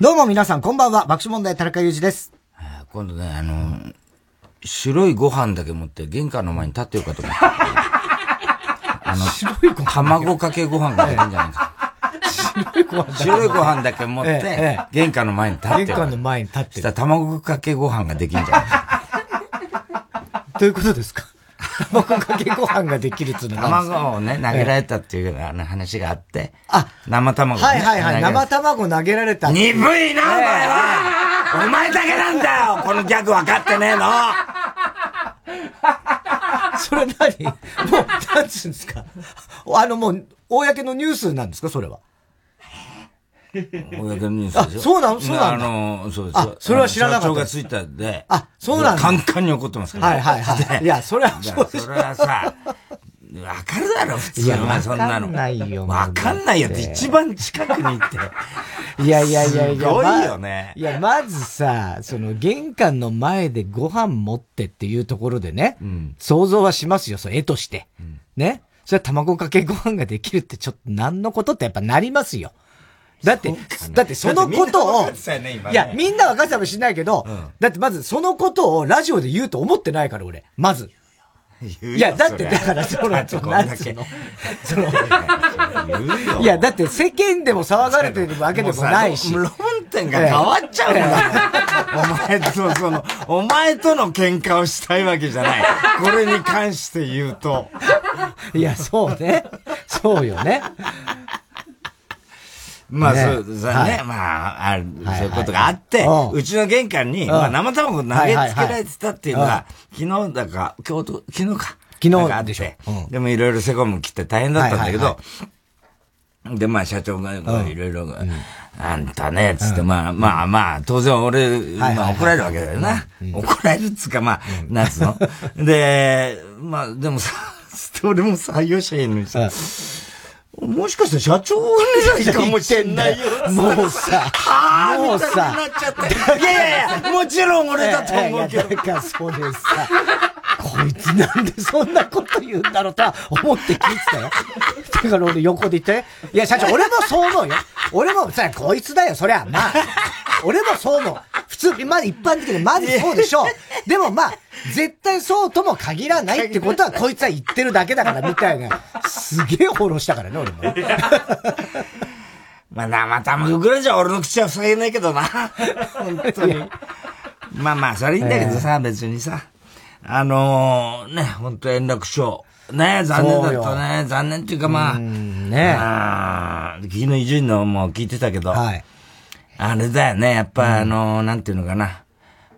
どうも皆さん、こんばんは。爆笑問題、田中裕二です。今度ね、あの、白いご飯だけ持って玄関の前に立ってようかと思って。あの、白いご飯卵かけご飯ができるんじゃないか。白いご飯だけ持って、玄関の前に立って玄関の前に立って。したら卵かけご飯ができるんじゃない？か。どういうことですか？卵かけご飯ができるっつうのは卵をね、投げられたっていう話があって。あ、生卵、ね。はいはいはい。生卵投げられた。鈍いな、お前はお前だけなんだよこのギャグ分かってねえの それ何？もう、なんつうんですか？あのもう、公のニュースなんですか？それは。公のニュースでしょ あ、そうなのそうなのあの、そうです。あ、それは知らなかった。がついたんで。あ、そうなんだ。カンカンに怒ってますから、はいはいはい。いや、それはそうそれはさ、わかるだろ、普通はそんなの。わかんないよ。わかんないよって一番近くに行って。いやいやいやいや。すごいよね。いや、まずさ、その玄関の前でご飯持ってっていうところでね、うん、想像はしますよ、そ絵として。うん、ね。それは卵かけご飯ができるってちょっと何のことってやっぱなりますよ。だって、だってそのことを、いや、みんな分かってたかもしれないけど、だってまずそのことをラジオで言うと思ってないから、俺。まず。いや、だって、だから、その、なんつうの、その、いや、だって世間でも騒がれてるわけでもないし。論点が変わっちゃうんだ。お前と、その、お前との喧嘩をしたいわけじゃない。これに関して言うと。いや、そうね。そうよね。まあ、そう、さね、まあ、ある、そういうことがあって、うちの玄関に、まあ、生卵投げつけられてたっていうのが、昨日だか、今日と、昨日か。昨日でしょ。でもいろいろセコム切って大変だったんだけど、で、まあ、社長が、いろいろ、あんたね、つって、まあ、まあまあ、当然俺、まあ怒られるわけだよな。怒られるっつうか、まあ、なんつうの？で、まあ、でもさ、俺も採用者いるのにさ、もしかして社長じゃないかもしれないよ。もうさ、もうさ、いやいやいや、もちろん俺だと思うけど。だからそれさ、こいつなんでそんなこと言うんだろうとは思って聞いてたよ。だから俺横で言って、いや社長、俺もそう思うよ。俺もさ、こいつだよ、そりゃ、まあ。俺もそう思う。普通、まあ一般的にまずそうでしょう。でもまあ、絶対そうとも限らないってことは、こいつは言ってるだけだから、みたいな。すげえフォローしたからね、俺も。まあ、生卵ぐらいじゃ俺の口は塞げないけどな。本当に。まあまあ、それいいんだけどさ、別にさ。あのー、ね、本当円楽賞。ね残念だったね。残念っていうかまあ。ねあ昨日伊集院のも聞いてたけど。はい。あれだよね、やっぱ、あのー、なんていうのかな。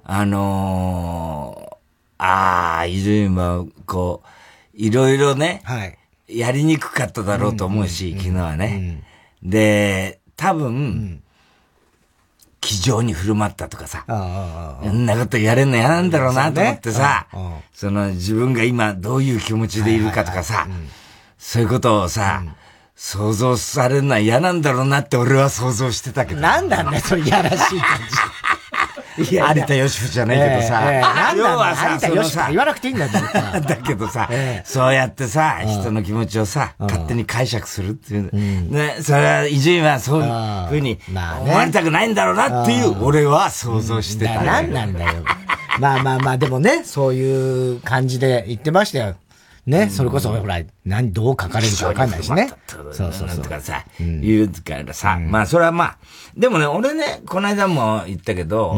あのー、ああ、伊集院は、こう、いろいろね。はい。やりにくかっただろうと思うし、昨日はね。で、多分、気丈に振る舞ったとかさ、そんなことやれんの嫌なんだろうなと思ってさ、その自分が今どういう気持ちでいるかとかさ、そういうことをさ、想像されるのは嫌なんだろうなって俺は想像してたけど。なんだね、それやらしい感じ。いや、有田よしふじゃないけどさ、えー、要はさ、そのさ、言わなくていいんだよ、だけどさ、そうやってさ、人の気持ちをさ、勝手に解釈するっていう。ね、それは、伊集院はそういうふうに思われたくないんだろうなっていう、俺は想像してた。何なんだよ。まあまあまあ、でもね、そういう感じで言ってましたよ。ね、それこそ、ほら、何、どう書かれるかわかんないしね。そうそうそう。とかさ、言うからさ、まあ、それはまあ、でもね、俺ね、この間も言ったけど、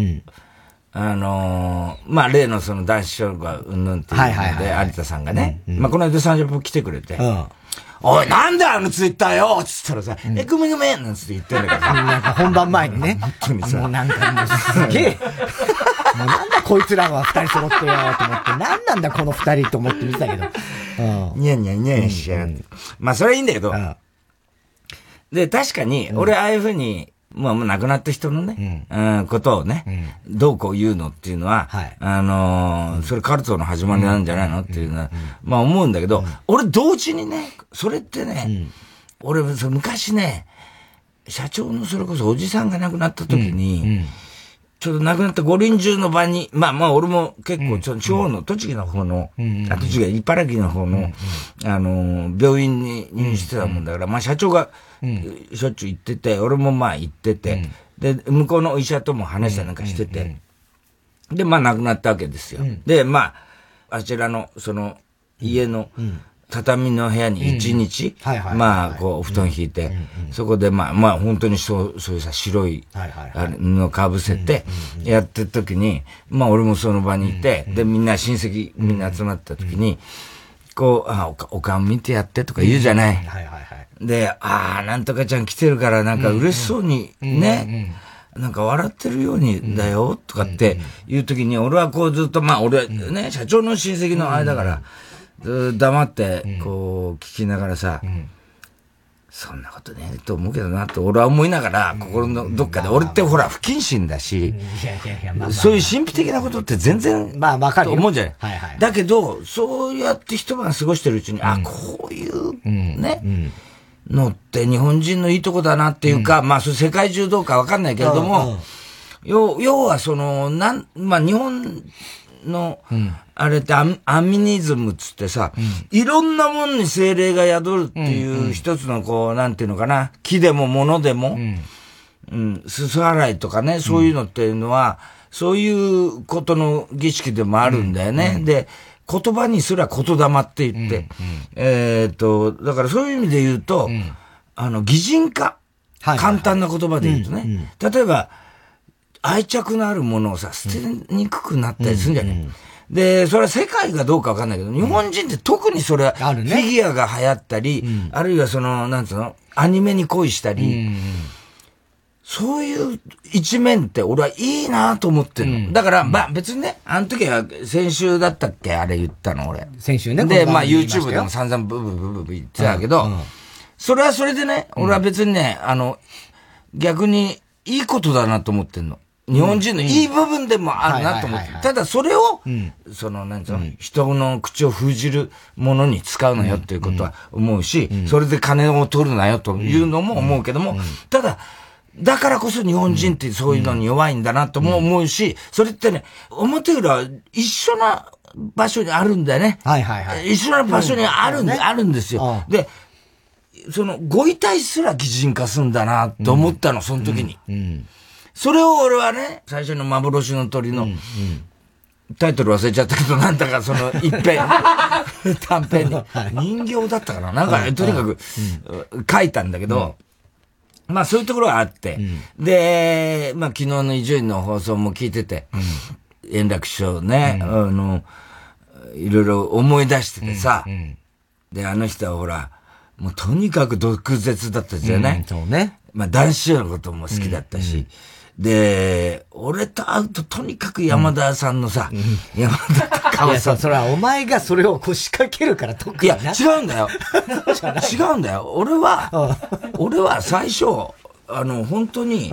あのまあ、例のその男子賞がうんぬんっていうので、有田さんがね、まあ、この間30分来てくれて、おい、なんだあのツイッターよつったらさ、え、ごめんごめんなんつって言ってんだけどさ。なんか本番前にね。本当にさ。もうなんかもうすげえ。もうなんだこいつらは二人揃ってよと思って、なんなんだこの二人と思って見てたけど。うん。ニヤニヤニヤニヤしやがって。まあそれはいいんだけど。で、確かに、俺ああいうふうに、まあもう亡くなった人のね、うん、ことをね、どうこう言うのっていうのは、あのそれカルトの始まりなんじゃないの？っていうのは、まあ思うんだけど、俺同時にね、それってね、俺、昔ね、社長のそれこそおじさんが亡くなった時に、ちょうど亡くなった五輪中の場に、まあまあ俺も結構地方の栃木の方の、あ、栃木、茨城の方の、あの、病院に入院してたもんだから、まあ社長がしょっちゅう行ってて、俺もまあ行ってて、で、向こうの医者とも話したりなんかしてて、で、まあ亡くなったわけですよ。で、まあ、あちらの、その、家の、畳の部屋に一日、まあ、こう、布団引いて、そこで、まあ、まあ、本当にそう、そういうさ、白い、布かぶせて、やってる時に、まあ、俺もその場にいて、で、みんな親戚、みんな集まった時に、こう、あ、おか、おかん見てやってとか言うじゃない。で、ああ、なんとかちゃん来てるから、なんか嬉しそうに、ね、なんか笑ってるようにだよ、とかっていう時に、俺はこうずっと、まあ俺ね、社長の親戚の間から、黙って、こう、聞きながらさ、そんなことねえと思うけどなと俺は思いながら、心のどっかで、俺ってほら不謹慎だし、そういう神秘的なことって全然、まあわかる。思うじゃない。はいはい、だけど、そうやって一晩過ごしてるうちに、あ、こういう、ね、のって日本人のいいとこだなっていうか、まあそれ世界中どうかわかんないけれども、要要はその、なん、まあ日本の、あれってアアミニズムっつってさ、いろんなもんに精霊が宿るっていう一つのこう、なんていうのかな、木でも物でも、うん、すす払いとかね、そういうのっていうのは、そういうことの儀式でもあるんだよね。で、言葉にすら言霊って言って、えっと、だからそういう意味で言うと、あの、擬人化。簡単な言葉で言うとね。例えば、愛着のあるものをさ、捨てにくくなったりするんじゃない、で、それは世界がどうかわかんないけど、日本人って特にそれは、フィギュアが流行ったり、あるいはその、なんつうの、アニメに恋したり、そういう一面って俺はいいなと思ってるの。だから、まあ別にね、あの時は先週だったっけ？あれ言ったの俺。先週ね。で、まあ YouTube でも散々ブブブブブ言ってたけど、それはそれでね、俺は別にね、あの、逆にいいことだなと思ってんの。日本人のいい部分でもあるなと思って。ただそれを、その、なんつうの、人の口を封じるものに使うなよっていうことは思うし、それで金を取るなよというのも思うけども、ただ、だからこそ日本人ってそういうのに弱いんだなとも思うし、それってね、表裏一緒な場所にあるんだよね。はいはいはい。一緒な場所にあるんで、あるんですよ。で、その、ご遺体すら擬人化すんだなと思ったの、その時に。うん。それを俺はね、最初の幻の鳥の、タイトル忘れちゃったけど、なんだかその 一編、短編に、人形だったかな。なんか、とにかく、書いたんだけど、まあそういうところがあって、で、まあ昨日の伊集院の放送も聞いてて、円楽師匠ね、あの、いろいろ思い出しててさ、で、あの人はほら、もうとにかく毒舌だったじゃない、そうね。まあ男子のことも好きだったし、で、俺と会うととにかく山田さんのさ、うん、山田川さん。それはお前がそれをこう仕掛けるから特に。いや、違うんだよ。違うんだよ。俺は、俺は最初、あの、本当に、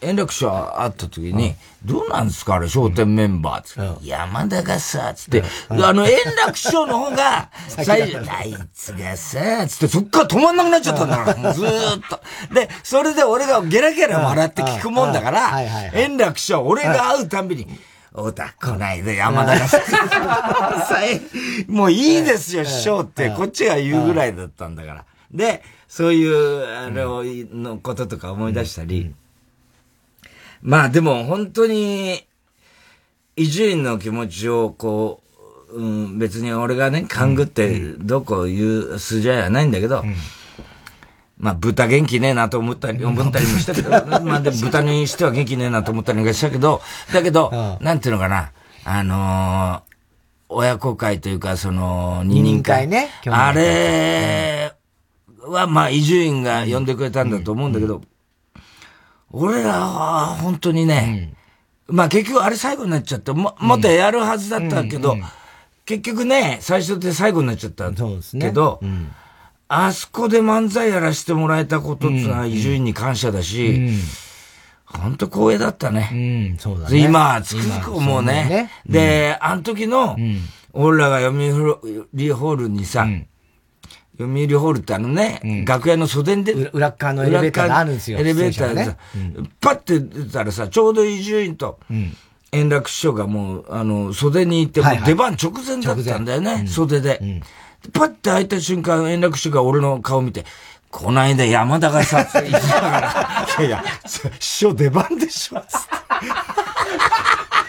円楽師匠会った時に、どうなんですかあれ、笑点メンバーつって、山田がさ、つって、あの、円楽師匠の方が、最初、あいつがさ、つって、そっから止まんなくなっちゃったんだから、ずーっと。で、それで俺がゲラゲラ笑って聞くもんだから、円楽師匠、俺が会うたんびに、おた、こないだ山田がさ、もういいですよ、師匠って、こっちが言うぐらいだったんだから。で、そういう、あれを、のこととか思い出したり、まあでも本当に、伊集院の気持ちをこう、うん、別に俺がね、勘ぐってどこ言う筋合いはないんだけど、うん、まあ豚元気ねえなと思ったり、思ったりもしたけど、まあでも豚にしては元気ねえなと思ったりもしたけど、だけど、なんていうのかな、あのー、親子会というか、その、二人会ね。あれは、まあ、伊集院が呼んでくれたんだと思うんだけど、俺らは本当にね、うん、まあ結局あれ最後になっちゃって、も、もっとやるはずだったけど、うん。うん、結局ね、最初で最後になっちゃったそうですけど、ね、あそこで漫才やらせてもらえたことってのは伊集院に感謝だし、本当光栄だったね。うん、そうだね。今、つくづく思うね。ね。で、あの時の、俺らが読売ホールにさ、読売ホールってあのね、うん、楽屋の袖に出て、裏側のエレベーターがあるんですよ。エレベーターでさ、ねうん、パッて出たらさ、ちょうど伊集院と、円楽師匠がもう、あの、袖にいて、はいはい、出番直前だったんだよね、袖で。パッて開いた瞬間、円楽師匠が俺の顔見て、こないだ山田がさ、言ってたから、いやいや、師匠出番でしょ、つって。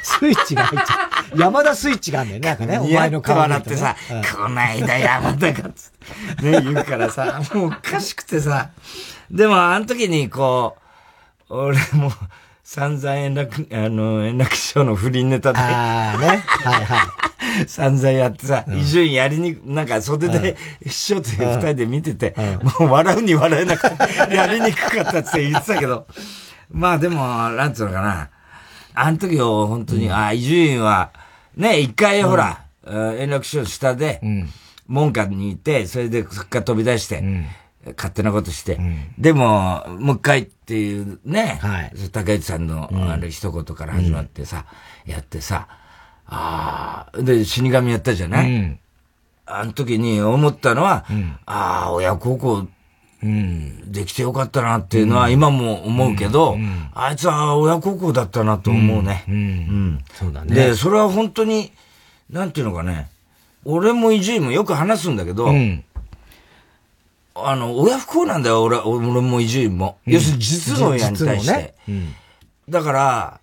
スイッチが入っちゃう。山田スイッチがあるんだよね、なんかね。お前の顔、ね。笑ってさ、うん、こないだ山田が、つって。ね、言うからさ、もうおかしくてさ。でも、あの時にこう、俺も、散々円楽、あの、円楽師匠の不倫ネタで。ああ、ね。はいはい。散々やってさ、伊集院やりにく、なんか袖で、師匠と二人で見てて、もう笑うに笑えなくて、やりにくかったって言ってたけど、まあでも、なんつうのかな。あの時を本当に、あ、伊集院は、ね、一回ほら、円楽師匠下で、門下にいて、それでそっから飛び出して、勝手なことして、うん、でも、もう一回っていうね、はい、竹内さんのあれ一言から始まってさ、うん、やってさ、ああ、で、死神やったじゃない、うん、あの時に思ったのは、うん、ああ、親孝行、うん、できてよかったなっていうのは今も思うけど、あいつは親孝行だったなと思うね。うん。そうだね。で、それは本当に、なんていうのかね、俺も伊集院もよく話すんだけど、うん。あの、親不幸なんだよ、俺、俺も伊集院も。要するに実の親に対して。ね。うん、だから、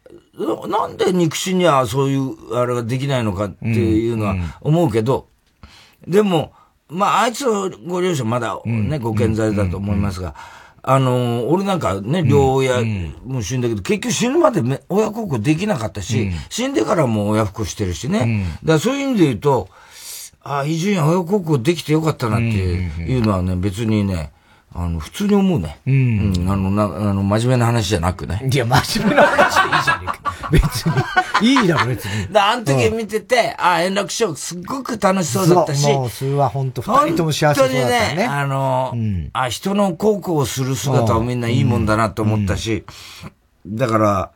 なんで肉親にはそういう、あれができないのかっていうのは思うけど、でも、まあ、あいつのご両親まだね、ご健在だと思いますが、あの、俺なんかね、両親も死んだけど、結局死ぬまで親孝行できなかったし、死んでからも親不孝してるしね。だからそういう意味で言うと、ああ、伊集院親孝行できてよかったなっていうのはね、別にね、あの、普通に思うね。うん。うん、あの、な、あの、真面目な話じゃなくね。いや、真面目な話でいいじゃねえか。別に。いいだろ、別に。だあの時見てて、うん、ああ、円楽師匠すっごく楽しそうだったし。もう、それは本当二人とも幸せそうだったね。本当にね、あの、うん、あ人の孝行をする姿はみんないいもんだなと思ったし、だから、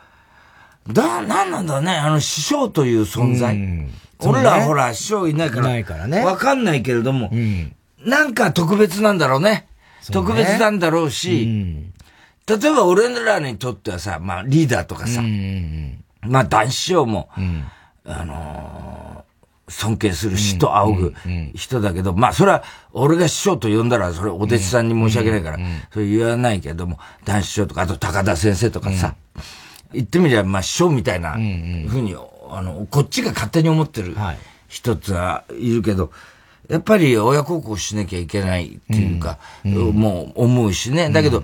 だ、なんなんだね、あの師匠という存在。うん俺らほら、師匠いないから。ないからね。わかんないけれども、うん、なんか特別なんだろうね。ね。特別なんだろうし、うん、例えば俺らにとってはさ、まあリーダーとかさ、うん、まあ男子師匠も、あのー、尊敬する人、仰ぐ人だけど、まあそれは俺が師匠と呼んだら、それお弟子さんに申し訳ないから、それ言わないけども、男子師匠とか、あと高田先生とかさ、言ってみれば、まあ師匠みたいなふうにあの、こっちが勝手に思ってる人ってはいるけど、やっぱり親孝行しなきゃいけないっていうか、うんうん、もう思うしね。だけど、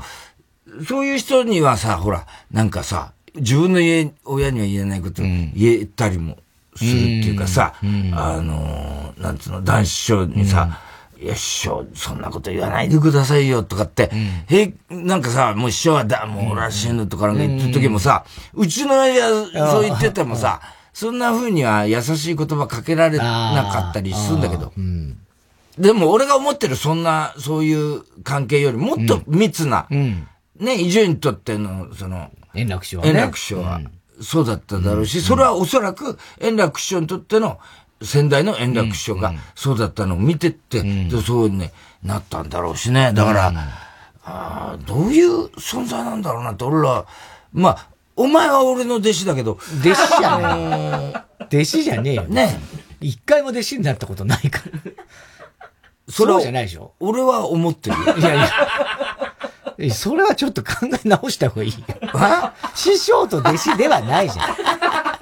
そういう人にはさ、ほら、なんかさ、自分の家、親には言えないこと言えたりもするっていうかさ、あの、なんつうの、男子師匠にさ、いや、師匠、そんなこと言わないでくださいよ、とかって、うん、へなんかさ、もう師匠はだ、もう俺は死ぬとかなんか言ってる時もさ、うちの親そう言っててもさ、そんな風には優しい言葉かけられなかったりするんだけど。うん、でも俺が思ってるそんな、そういう関係よりもっと密な、うん、ね、伊集院にとっての、その、円楽師匠は、ね、円楽師匠は、そうだっただろうし、それはおそらく円楽師匠にとっての、先代の円楽師匠がそうだったのを見てって、うん、そうね、なったんだろうしね。だから、あどういう存在なんだろうなって、俺ら、まあ、お前は俺の弟子だけど。弟子じゃねえ。弟子じゃねえよ。ね。一回も弟子になったことないから。それじゃないでしょ俺は思ってるいやいや。それはちょっと考え直した方がいいよ。師匠と弟子ではないじゃん。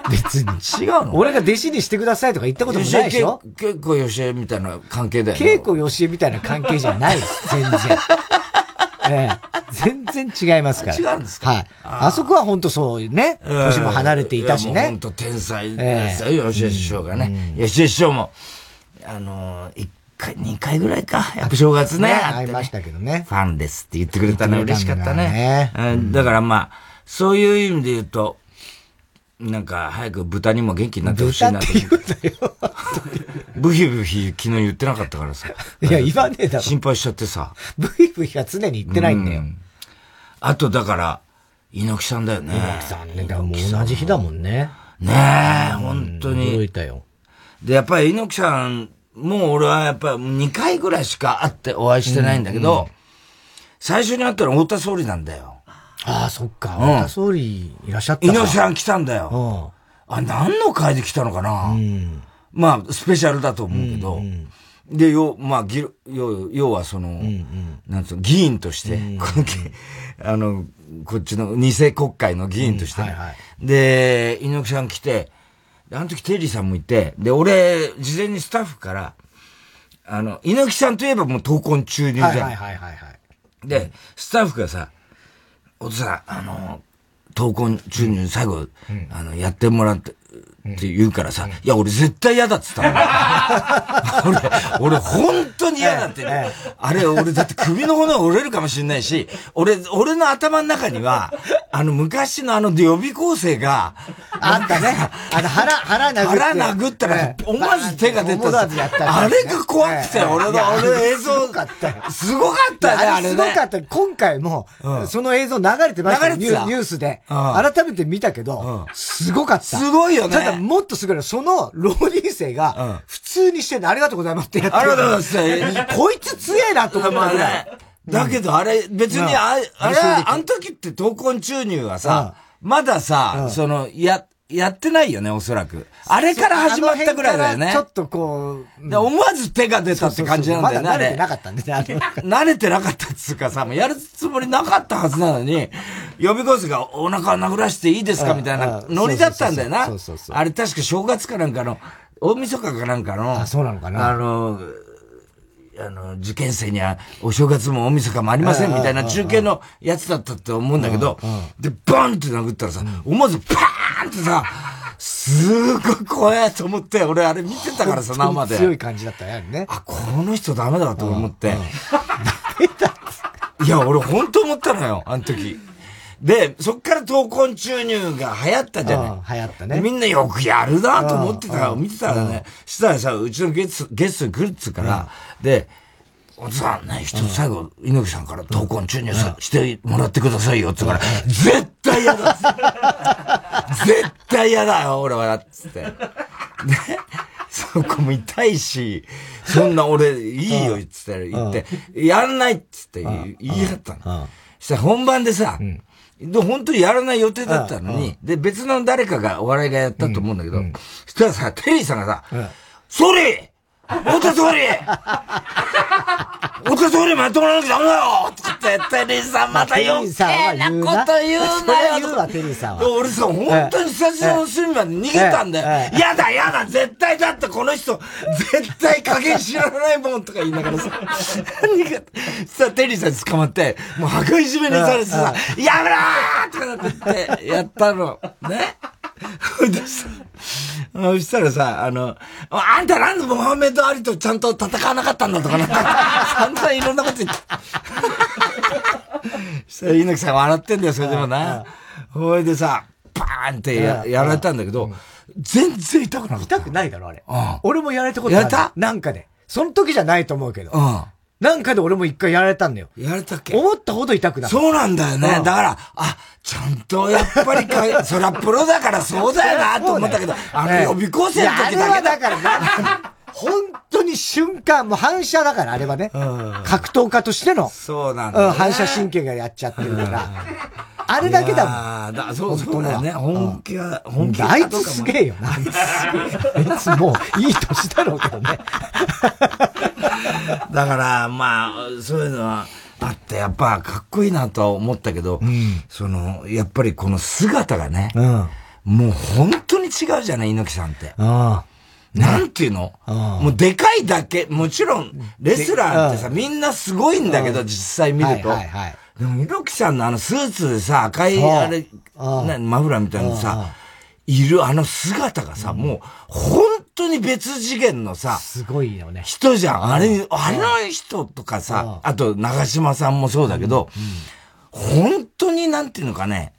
別に。違うの？俺が弟子にしてくださいとか言ったこともないでしょ？結構よしえみたいな関係だよ。結構よしえみたいな関係じゃないです。全然。ええ。全然違いますから。違うんですか？はい。あそこは本当そうね。年も離れていたしね。本当天才ですよ、吉江師匠がね。吉江師匠も、あの、一回、二回ぐらいか。やっぱ正月ね。会いましたけどね。ファンですって言ってくれたの嬉しかったね。だからまあ、そういう意味で言うと、なんか、早く豚にも元気になってほしいなと思って。ブヒブヒ昨日言ってなかったからさ。いや、言わねえだろ。心配しちゃってさ。ブヒブヒは常に言ってないんだよ。あと、だから、猪木さんだよね。猪木さんね。同じ日だもんね。ねえ、本当に。驚いたよ。で、やっぱり猪木さんもう俺はやっぱり2回ぐらいしか会ってお会いしてないんだけど、最初に会ったのは太田総理なんだよ。ああ、そっか。太田総理いらっしゃった猪木さん来たんだよ。あ、何の会で来たのかな、うん、まあ、スペシャルだと思うけど、うんうん、で、よ、まあ、ぎ要要はその、うんうん、なんつうの、議員として、うんうん、あの、こっちの偽国会の議員として、うんはいはい、で、猪木さん来て、あの時テリーさんもいて、で、俺、事前にスタッフから、あの、猪木さんといえばもう闘魂注入じゃん。はいはいはいはい、で、スタッフがさ、お父さん、あの、闘魂注入最後、うん、あの、やってもらって、って言うからさ、いや、俺絶対嫌だっつったの。俺、俺本当に嫌だって、ね。あれ、俺だって首の骨折れるかもしれないし、俺、俺の頭の中には、あの昔のあの予備構成が、あったね。あの腹、腹殴った。腹殴ったら、思わず手が出た。あれが怖くて、俺の、俺映像。すごかったよ。すごかったね、あれね。すごかった。今回も、その映像流れてましたニュースで。改めて見たけど、すごかった。すごいよね。もっとすごいのその浪人生が、普通にしてんの、ありがとうございますってやってる。ありがとうございます。こいつ強えなと思ったぐらい。だけどあれ、別にあ、あ。れ、あの時って闘魂注入はさ、まださ、その、や、やってないよね、おそらく。あれから始まったぐらいだよね。ちょっとこう。思わず手が出たって感じなんだよね、慣れてなかったんでね、慣れてなかったっつうかさ、やるつもりなかったはずなのに、予備コースがお腹殴らしていいですかみたいなノリだったんだよな。あれ確か正月かなんかの、大晦日かなんかの。あ、そうなのかな。あの、あの、受験生にはお正月も大晦日もありませんみたいな中継のやつだったと思うんだけど、で、バンって殴ったらさ、思わずパーンってさ、すごい怖いと思って、俺あれ見てたからさ、生で。強い感じだったよね。あ、この人ダメだと思って。いや、俺本当思ったのよ、あの時。で、そっから闘魂注入が流行ったじゃない。流行ったね。みんなよくやるなと思ってた、見てたらね、したらさ、うちのゲスト、ゲストに来るっつうから、で、おじさんね、一つ最後、猪木さんから闘魂注入さ、してもらってくださいよ、って言うから、絶対嫌だっって。絶対嫌だよ、俺は、つって。ね。そこも痛いし、そんな俺、いいよ、つって言って、やんないっつって言い張ったの。したら本番でさ、で、本当にやらない予定だったのに、で、別の誰かが、お笑いがやったと思うんだけど、そしたらさ、テリーさんがさ、それ太田総理太田総理ってもらわなきゃダメだよって言って、テリーさんまた余計なこと言うなよ言うわ、テリーさんは。俺さ、本当にスタジオの隅まで逃げたんだよ。やだやだ、絶対だってこの人、絶対加減知らないもんとか言いながらさ、何が、さ、テリーさんに捕まって、もう破壊締めにされてさ、やめろーとかなって言って、やったの。ね？そそしたらさ、あの、あんたなんでモハメド・アリとちゃんと戦わなかったんだとかなんか、散々いろんなこと言って。したら猪木さん笑ってんだよ、それでもな。ほいでさ、パーンってややられたんだけど、全然痛くなかった。痛くないだろ、あれ。俺もやられたことある。やった？なんかで。その時じゃないと思うけど。うん。なんかで俺も一回やられたんだよ。やられたっけ？思ったほど痛くない。そうなんだよね。だから、あ、ちゃんとやっぱりか、そらプロだからそうだよなと思ったけど、あの予備校生の時だけだからな。本当に瞬間、もう反射だから、あれはね。格闘家としての。そうなんだ、ね、反射神経がやっちゃってるから。あれだけだもん。ああ、そうそうだよね。本気は、本気は。あいつすげえよな。あいつもういい年だろうけどね。だから、まあ、そういうのは、あって、やっぱかっこいいなとは思ったけど、うん、その、やっぱりこの姿がね、うん、もう本当に違うじゃない、猪木さんって。なんていうの？もうでかいだけ、もちろん、レスラーってさ、みんなすごいんだけど、実際見ると。でも、猪木さんのあのスーツでさ、赤い、あれ、マフラーみたいなさ、いるあの姿がさ、もう、本当に別次元のさ、すごいよね。人じゃん。あれ、あの人とかさ、あと、長島さんもそうだけど、本当になんていうのかね、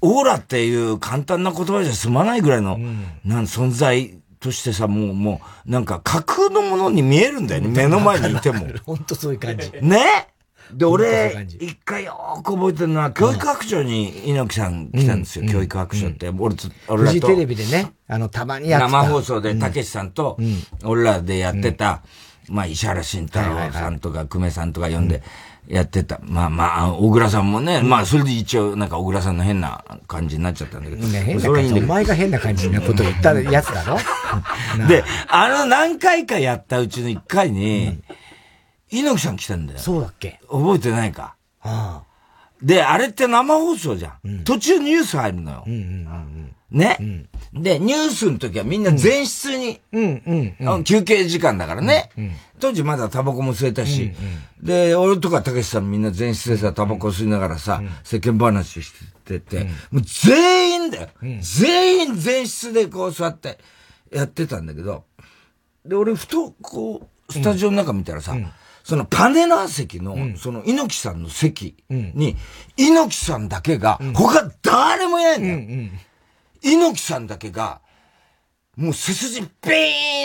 オーラっていう簡単な言葉じゃ済まないぐらいの、なん存在としてさ、もう、もう、なんか架空のものに見えるんだよね、目の前にいても。本当そういう感じ。ね？で、俺、一回よく覚えてるのは、教育白書に猪木さん来たんですよ、教育白書って。俺と、俺らと。フジテレビでね、あの、たまにやってた。生放送で、たけしさんと、俺らでやってた、まあ、石原慎太郎さんとか、久米さんとか呼んで、やってた。まあまあ、小倉さんもね、まあ、それで一応、なんか小倉さんの変な感じになっちゃったんだけど。ね、変な感じ。お前が変な感じなことを言ったやつだろ で、あの何回かやったうちの一回に、猪木さん来たんだよ。そうだっけ？覚えてないか？ああ。で、あれって生放送じゃん。うん、途中ニュース入るのよ。うんうんうんね、うん、で、ニュースの時はみんな前室に、うんうん、休憩時間だからね。うんうん、当時まだタバコも吸えたし、うんうん、で、俺とかたけしさんみんな前室でさ、タバコ吸いながらさ、世間話してて、もう全員だよ、全員前室でこう座ってやってたんだけど、で、俺ふとこう、スタジオの中見たらさ、そのパネラー席の、その猪木さんの席に、猪木さんだけが、他誰もいないんだよ。猪木さんだけが、もう背筋ビ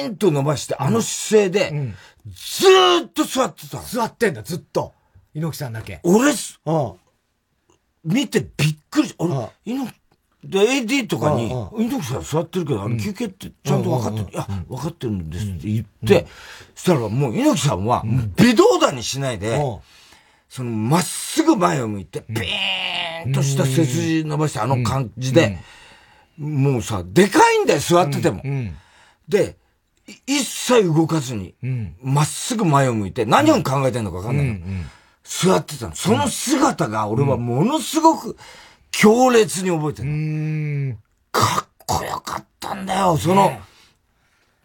ーンと伸ばして、あの姿勢で、ずーっと座ってた座ってんだ、ずっと。猪木さんだけ。俺、見てびっくり。俺、猪木、で、AD とかに、猪木さん座ってるけど、あの休憩ってちゃんと分かってる。いや、分かってるんですって言って、そしたらもう猪木さんは、微動だにしないで、その、まっすぐ前を向いて、ビーンとした背筋伸ばして、あの感じで、もうさ、でかいんだよ、座ってても。で、一切動かずに、まっすぐ前を向いて、何を考えてんのか分かんない。座ってたの。その姿が、俺はものすごく、強烈に覚えてる。かっこよかったんだよ、その、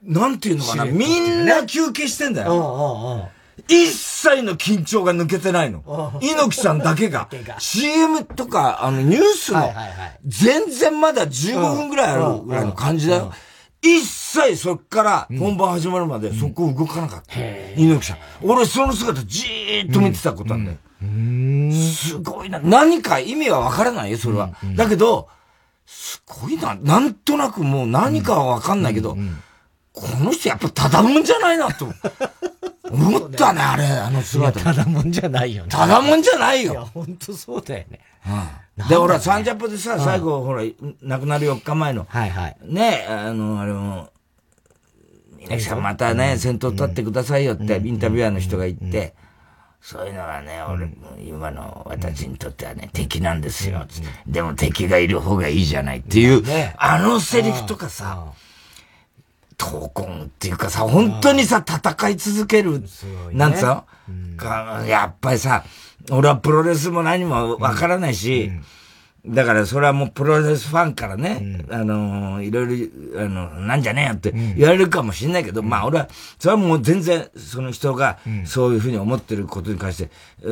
なんていうのかな、みんな休憩してんだよ。一切の緊張が抜けてないの。猪木さんだけが。CM とか、あの、ニュースの、全然まだ15分ぐらいあるぐらいの感じだよ。一切そっから本番始まるまでそこ動かなかった。猪木さん。俺その姿じーっと見てたことなんだよ。すごいな。何か意味はわからないよ、それは。だけど、すごいな。なんとなくもう何かはわかんないけど、この人やっぱただもんじゃないなと。思ったね、あれ、あの姿。ただもんじゃないよね。ただもんじゃないよ。いや、本当そうだよね。うん。で、ほら、サンジャポでさ、最後、ほら、亡くなる4日前の。はいはい。ね、あの、あれも、皆さんまたね、先頭立ってくださいよって、インタビュアーの人が言って、そういうのはね、俺、今の私にとってはね、敵なんですよ。でも敵がいる方がいいじゃないっていう、あのセリフとかさ、闘魂っていうかさ、本当にさ、戦い続ける、なんつうの、やっぱりさ、俺はプロレスも何もわからないし、だからそれはもうプロレスファンからね、あの、いろいろ、あの、なんじゃねえよって言われるかもしれないけど、まあ俺は、それはもう全然、その人がそういうふうに思ってることに関して、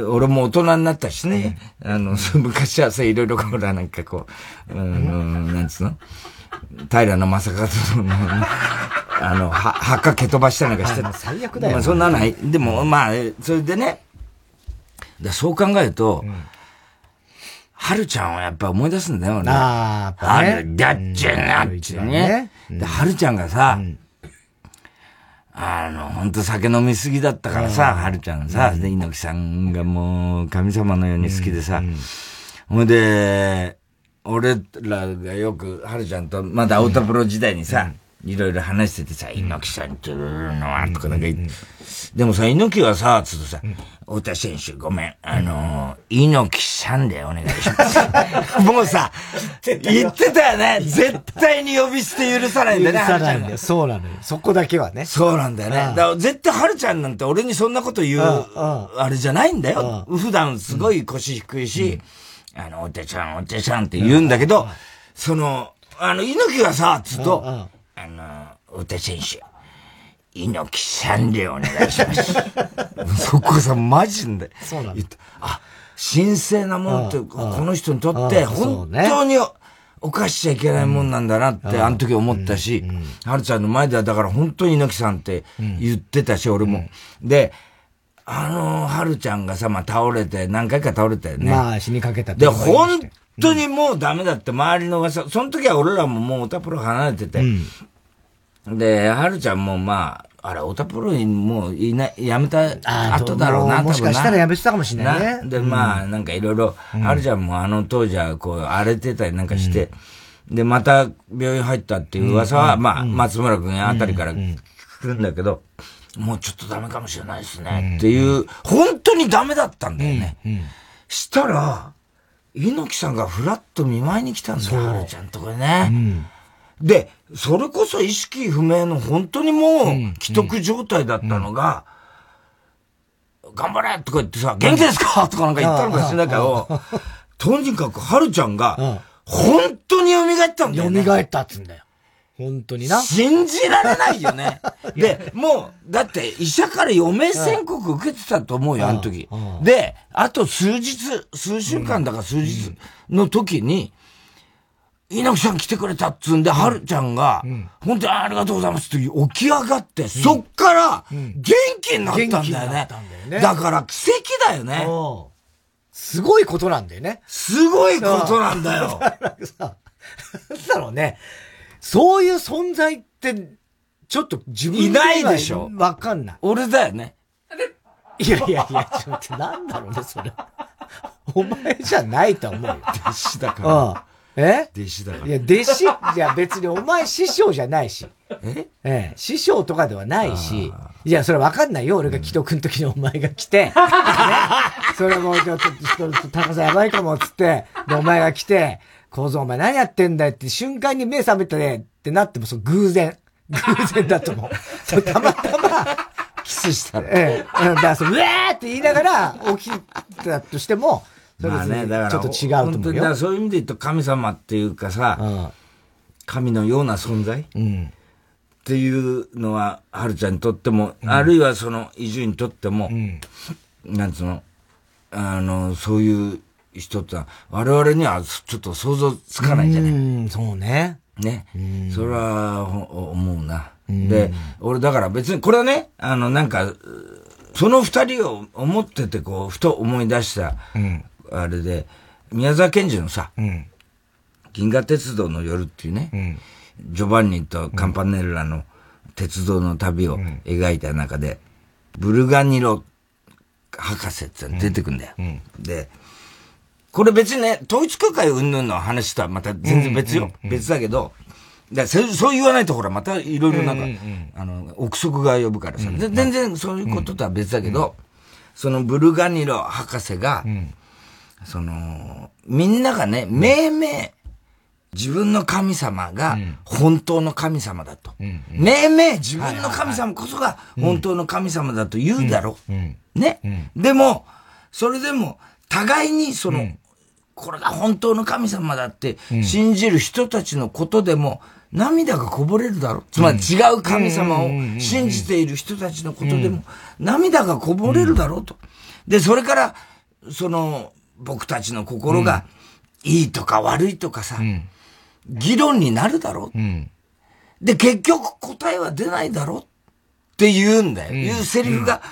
俺も大人になったしね、あの、昔はさ、いろいろほらなんかこう、あの、なんつうの？平野正和の、あの、は、墓蹴飛ばしたりなんかして最悪だよ。まあそんなない。でも、まあ、それでね、そう考えると、はるちゃんをやっぱ思い出すんだよ、ね。ああ、はる、だっちゃなってね。で、はるちゃんがさ、あの、ほんと酒飲みすぎだったからさ、はるちゃんさ、で、猪木さんがもう神様のように好きでさ、ほんで、俺らがよく、はるちゃんと、まだアウトプロ時代にさ、いろいろ話しててさ、猪木さんっていうのは、とかなんか言って、でもさ、猪木はさ、つうとさ、太田選手ごめん、あの猪木さんでお願いします。もうさ、言ってたよね。絶対に呼び捨て許さないんだね、許さないんだよ。そうなのよ。そこだけはね。そうなんだよね。だから絶対はるちゃんなんて俺にそんなこと言う、あれじゃないんだよ。普段すごい腰低いし、あの、お手ちゃん、お手ちゃんって言うんだけど、その、あの、猪木がさ、つうと、あの、お手選手、猪木さんでお願いします。そこさ、マジで。そうなんだ。あ、神聖なもんって、この人にとって、本当に、犯しちゃいけないもんなんだなって、あの時思ったし、はるちゃんの前では、だから本当に猪木さんって言ってたし、俺も。で、あの、はるちゃんがさ、まあ倒れて、何回か倒れたよね。まあ死にかけたで、本当にもうダメだって、周りの噂、その時は俺らももうオタプロ離れてて。うん、で、はるちゃんもまあ、あれ、オタプロにもういない、やめた後だろうな、もしかしたらやめてたかもしれないね。で、まあ、なんかいろいろ、あるじゃん、もうあの当時はこう、荒れてたりなんかして、で、また病院入ったっていう噂は、まあ、松村君あたりから聞くんだけど、もうちょっとダメかもしれないですね、っていう、本当にダメだったんだよね。したら、猪木さんがふらっと見舞いに来たんだよ、はるちゃんとこれね。で、それこそ意識不明の本当にもう、既得状態だったのが、頑張れとか言ってさ、元気ですかとかなんか言ったのかしないけど、とにかくはるちゃんが、本当に蘇ったんだよね。蘇ったっつんだよ。本当にな。信じられないよね。で、もう、だって医者から余命宣告受けてたと思うよ、あの時。で、あと数日、数週間だか数日の時に、稲木さん来てくれたっつんで、はるちゃんが、本当にありがとうございますって起き上がって、そっから元気になったんだよね。だから奇跡だよね。すごいことなんだよね。すごいことなんだよ。だろうね。そういう存在って、ちょっと自分いないでしょわかんない。俺だよね。いやいやいや、ちょっとなんだろうね、それ。お前じゃないと思うよ。弟子だから。え？弟子だから。いや、弟子、いや別にお前師匠じゃないし。え？ええ、師匠とかではないし。いや、それわかんないよ。俺が既得の時にお前が来て。ね、それもちょっと、ちょっと高さやばいかも、つって。で、お前が来て、構造お前何やってんだよって瞬間に目覚めたねってなっても、そう偶然。偶然だと思う。そ うたまたま、キスしたら。ええ。だからそう、うえーって言いながら起きたとしても、まあね、だから、ちょっと違うと思うよ。そういう意味で言うと神様っていうかさ、うん、神のような存在、うん、っていうのは、はるちゃんにとっても、うん、あるいはその移住にとっても、うん、なんつうの、あの、そういう人って我々にはちょっと想像つかないじゃない？うん、そうね。ね。それは思うな。で、俺だから別に、これはね、あの、なんか、その二人を思ってて、こう、ふと思い出した、あれで、宮沢賢治のさ、うん、銀河鉄道の夜っていうね、うん、ジョバンニとカンパネッラの鉄道の旅を描いた中で、ブルガニロ博士って出てくんだよ。で、これ別にね、統一教会云々の話とはまた全然別よ。別だけど、だそうそう言わないとほら、またいろいろなんか、あの、憶測が呼ぶからさ、全然そういうこととは別だけど、そのブルガニロ博士が、その、みんながね、命名、自分の神様が本当の神様だと。命名、自分の神様こそが本当の神様だと言うだろう。ね。でも、それでも、互いにその、これが本当の神様だって信じる人たちのことでも、涙がこぼれるだろう。つまり違う神様を信じている人たちのことでも、涙がこぼれるだろうと。で、それから、その、僕たちの心がいいとか悪いとかさ、議論になるだろう、で、結局答えは出ないだろうって言うんだよ。言うセリフが。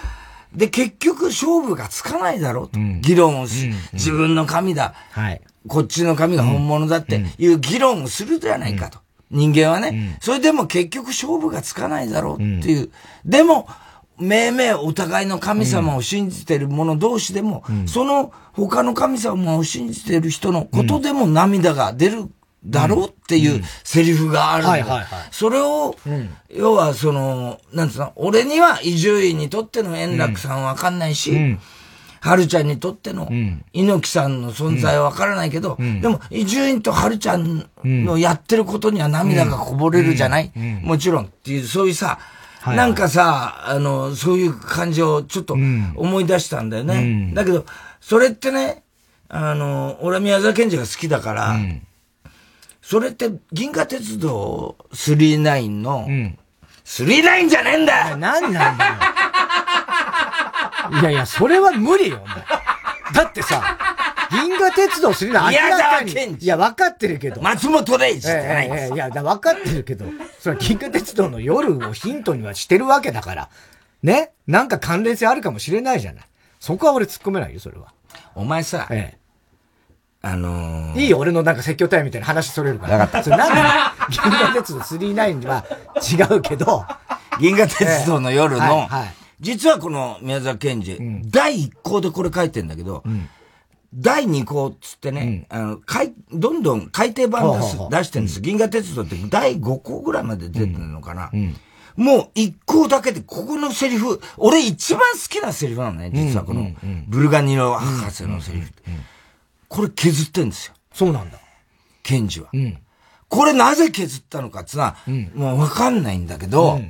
で、結局勝負がつかないだろうと。議論をし、自分の神だ。はい。こっちの神が本物だっていう議論をするではないかと。人間はね。それでも結局勝負がつかないだろうっていう。でも、命名お互いの神様を信じてる者同士でも、うん、その他の神様を信じてる人のことでも涙が出るだろうっていうセリフがあるんだ。それを、うん、要はその、なんつうの、俺には伊集院にとっての円楽さんわかんないし、うん。はるちゃんにとっての、猪木さんの存在はわからないけど、うん、でも、伊集院とはるちゃんのやってることには涙がこぼれるじゃない、もちろんっていう、そういうさ、はいはい、なんかさ、あの、そういう感じをちょっと思い出したんだよね。うん、だけど、それってね、あの、俺は宮沢賢治が好きだから、うん、それって銀河鉄道39の、うん、39じゃねえんだ何なんだよ。いやいや、それは無理よ、だってさ、銀河鉄道するのは明らかに。いや、分かってるけど。松本零士じゃないええいや、分かってるけど、それ銀河鉄道の夜をヒントにはしてるわけだから。ね？なんか関連性あるかもしれないじゃない。そこは俺突っ込めないよ、それは。お前さ、ええ、あのー、いいよ、俺のなんか説教隊みたいな話それるから。分かった。それなんで、銀河鉄道39は違うけど、銀河鉄道の夜の、実はこの宮沢賢治、第1項でこれ書いてんだけど、第2項っつってね、あの、どんどん改訂版出す、出してるんです。銀河鉄道って第5項ぐらいまで出てるのかな。もう一項だけで、ここのセリフ、俺一番好きなセリフなのね、実はこの、ブルガニロ博士のセリフ。これ削ってんですよ。そうなんだ。ケンジは。これなぜ削ったのかってのは、もうわかんないんだけど、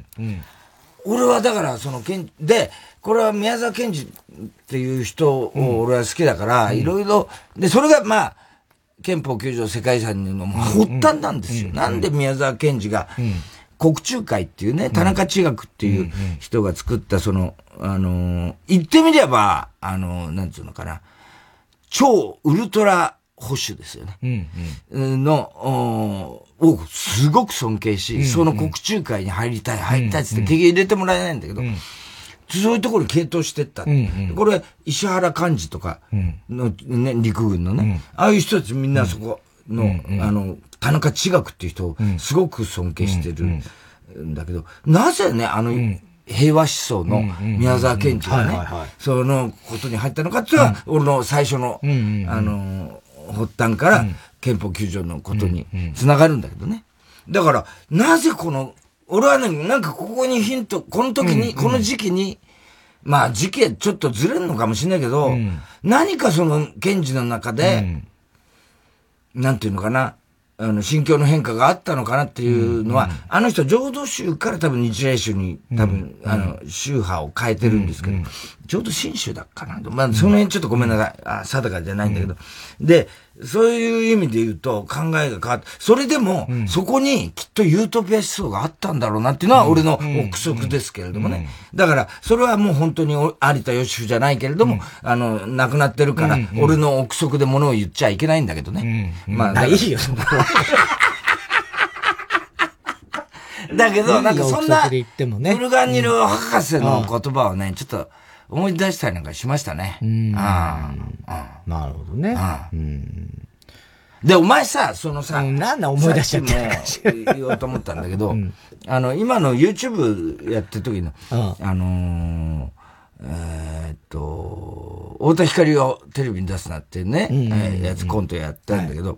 俺はだからそので、これは宮沢賢治っていう人を俺は好きだから、いろいろ、で、それがまあ、憲法9条世界遺産の発端なんですよ。なんで宮沢賢治が、国中会っていうね、田中千学っていう人が作ったその、あの、言ってみれば、あの、なんつうのかな、超ウルトラ保守ですよね。うんうん、の、をすごく尊敬し、うんうん、その国中会に入りたい、入りたいってって、入れてもらえないんだけど、うん、そういうところに傾倒してった。うんうん、これ、石原幹事とかの、ね、陸軍のね、ああいう人たちみんなそこの、あの、田中千学っていう人をすごく尊敬してるんだけど、なぜね、あの、平和思想の宮沢賢治がね、そのことに入ったのかっていうのは、俺の最初の、あの、発端から憲法9条のことにつながるんだけどね。だから、なぜこの、俺はね、なんかここにヒント、この時に、この時期に、まあ時期ちょっとずれるのかもしれないけど、何かその検事の中で、なんていうのかな、あの、心境の変化があったのかなっていうのは、うんうん、あの人、浄土宗から多分日霊宗に、多分、うん、あの、宗派を変えてるんですけど、うんうん、浄土真宗だっかなまあ、その辺ちょっとごめんなさい。あ、定かじゃないんだけど。で、そういう意味で言うと、考えが変わって、それでも、そこにきっとユートピア思想があったんだろうなっていうのは、俺の憶測ですけれどもね。だから、それはもう本当に有田義夫じゃないけれども、あの、亡くなってるから、俺の憶測で物を言っちゃいけないんだけどね。まあ、いいよ、そこは。だけど、なんかそんな、ブルガンニル博士の言葉をね、ちょっと思い出したりなんかしましたね。うん。ああ。なるほどね。うん。で、お前さ、そのさ、なんだ思い出しちゃった言おうと思ったんだけど、あの、今の YouTube やってる時の、あのえっと、太田光をテレビに出すなってね、えやつコントやったんだけど、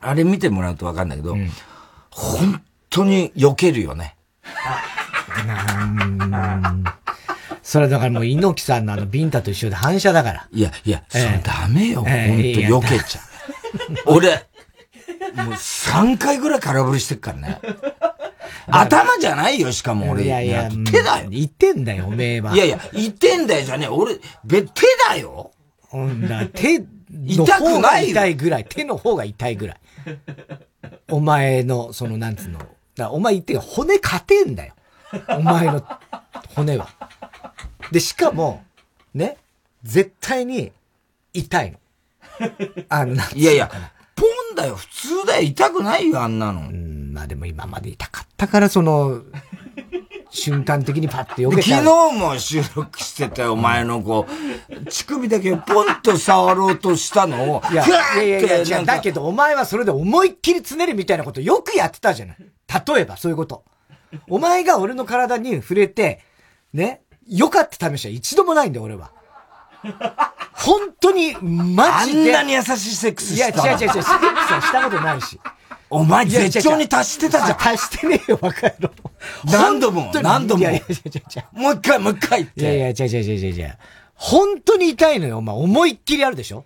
あれ見てもらうとわかんないけど、本当に避けるよね。それだからもう猪木さんのあのビンタと一緒で反射だから。いや、いや、それダメよ、えー、ほんと避けちゃう。俺、もう3回ぐらい空振りしてっからね。頭じゃないよ、しかも俺。いやいや、手だよ。言ってんだよ、おめえは。いやいや、言ってんだよじゃねえ。俺、べ、手だよ。ほんだ、手痛くない痛いぐらい。手の方が痛いぐらい。お前の、その、なんつうの。だお前言って骨勝てんだよ。お前の骨は。で、しかも、ね、絶対に痛いの。あんな。いやいや、ポンだよ。普通だよ。痛くないよ、あんなの。うん、まあでも今まで痛かったから、その、瞬間的にパッて避けた。昨日も収録してたよ、お前のこう、乳首だけポンと触ろうとしたのを、いや、いやいやいや、だけどお前はそれで思いっきりつねるみたいなことよくやってたじゃない。例えば、そういうこと。お前が俺の体に触れて、ね、よかった試しは一度もないんだよ、俺は。本当に、マジで。あんなに優しいセックスしたいや、違う違う違う、セックスはしたことないし。お前絶頂に達してたじゃん。達してねえよ、バカ野郎。何度も、何度も。いやいや。もう一回、もう一回って。いやいや、違う違う違う違う。本当に痛いのよ、お前。思いっきりあるでしょ？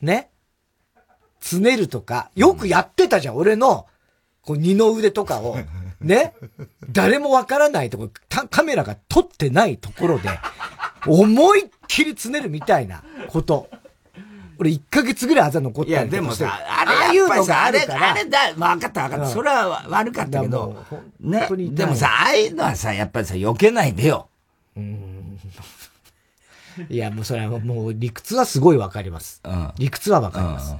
ね？つねるとか、よくやってたじゃん、俺の、こう、二の腕とかを、ね？誰もわからないところ、カメラが撮ってないところで、思いっきりつねるみたいなこと。俺1ヶ月ぐらいあざ残ったいや、でもさ、あれやっぱりさ、あれ、あれだ、分かった分かった。それは悪かったけど、ね。でもさ、ああいうのはさ、やっぱりさ、避けないでよ。うん。いや、もうそれはもう理屈はすごいわかります。うん、理屈はわかります。で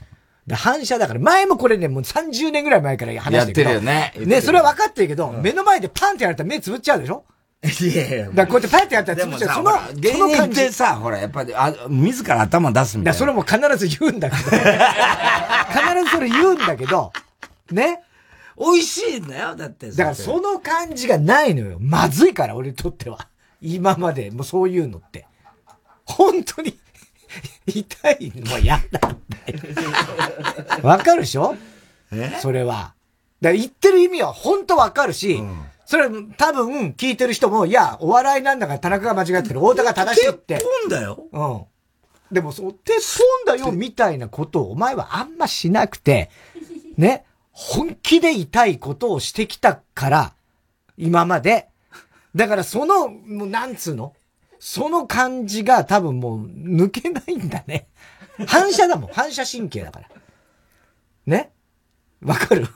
反射だから、前もこれね、もう30年ぐらい前から話してるけど。やってるよね。ね、それは分かってるけど、目の前でパンってやられたら目つぶっちゃうでしょ？いやいや。だこうやってパイってやったら潰しちゃう。その、芸人ってさ、ほら、やっぱり、あ、自ら頭出すみたいな。それも必ず言うんだけど。必ずそれ言うんだけど、ね？美味しいんだよ、だって。だからその感じがないのよ。まずいから、俺にとっては。今まで、もうそういうのって。本当に 痛いの嫌だって。わかるでしょ？それは。だ言ってる意味は本当わかるし、うん、それ多分聞いてる人も、いや、お笑いなんだから田中が間違ってる、太田が正しいって。鉄本だよ。うん。でも、そう、鉄本だよみたいなことをお前はあんましなくて、ね、本気で痛いことをしてきたから、今まで。だからその、もうなんつうの？その感じが多分もう抜けないんだね。反射だもん。反射神経だから。ね？わかる、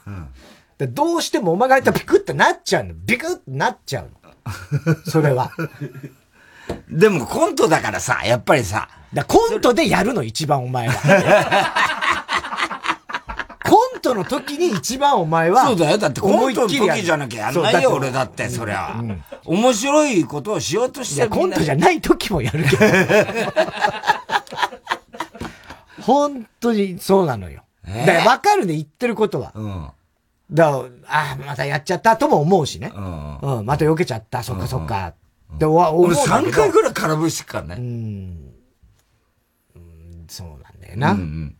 うん、どうしてもお前が言ったらビクってなっちゃうの。ビクってなっちゃうの。それは。でもコントだからさ、やっぱりさ。だコントでやるの一番お前は。コントの時に一番お前は。そうだよ。だってコントの時じゃなきゃやんないよ、俺だって、そりゃ、うん。面白いことをしようとしてる。コントじゃない時もやるけど。本当にそうなのよ。だから分かるね、言ってることは。うん。だから、ああ、またやっちゃったとも思うしね。うん。うん、また避けちゃった、そっかそっか。で、わ、俺3回ぐらい空振りしてからね。うん。うん、そうなんだよな。うん、うん。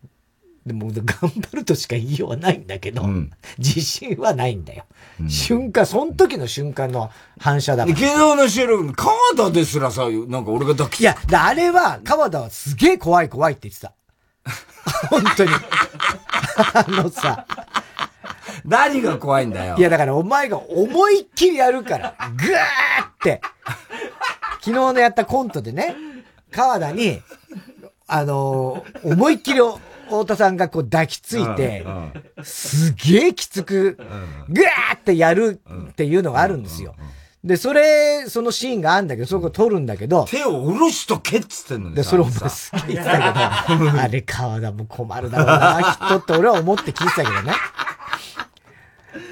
でも、頑張るとしか言いようはないんだけど、うん、自信はないんだよ。うん、瞬間、その時の瞬間の反射だから。昨日の収録、川田ですらさ、なんか俺が抱きいや、あれは、川田はすげえ怖い怖いって言ってた。本当に。あのさ。何が怖いんだよ。いや、だからお前が思いっきりやるから、ぐーって。昨日のやったコントでね、川田に、あのー、思いっきり太田さんがこう抱きついて、すげえきつく、ぐーってやるっていうのがあるんですよ。で、それ、そのシーンがあるんだけど、そこ撮るんだけど。手を下ろしとけっつってんのにで、それお前すげえ言ってたけど、あれ川田も困るだろうな、きっとって俺は思って聞いてたけどね。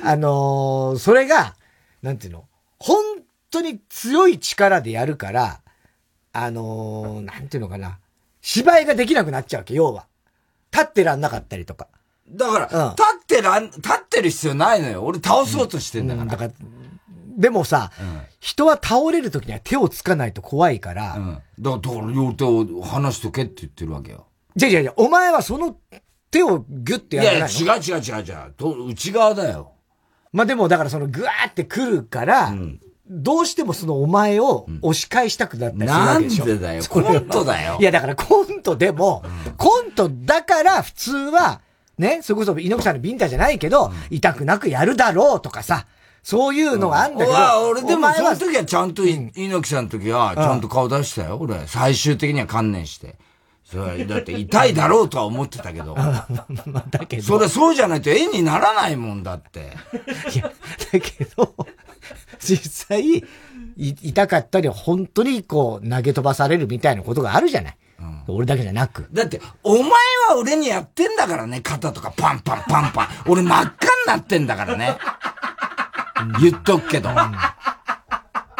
あのー、それが、なんていうの本当に強い力でやるから、あのー、なんていうのかな。芝居ができなくなっちゃうわけ、要は。立ってらんなかったりとか。だから、うん、立ってらん、立ってる必要ないのよ。俺倒そうとしてんだから。うん、だから、でもさ、うん、人は倒れるときには手をつかないと怖いから。うん。だから、両手を離しとけって言ってるわけよ。じゃじゃじゃ、お前はその手をギュッてやらないいや、違う違う違う違う。と内側だよ。まあでも、だからそのグワーって来るから、うん、どうしてもそのお前を押し返したくなったりするわけでしょ、うん、なんでだよ。コントだよ。いや、だからコントでも、うん、コントだから普通は、ね、それこそ猪木さんのビンタじゃないけど、痛くなくやるだろうとかさ、そういうのがあんだけど。うん、俺でもその時はちゃんと、猪木さんの時はちゃんと顔出したよ、俺。最終的には観念して。それだって痛いだろうとは思ってたけど。だけど。それそうじゃないと絵にならないもんだって。いや、だけど、実際、い痛かったり、本当にこう、投げ飛ばされるみたいなことがあるじゃない。うん、俺だけじゃなく。だって、お前は俺にやってんだからね、肩とかパンパンパンパン。俺真っ赤になってんだからね。言っとくけど。うん、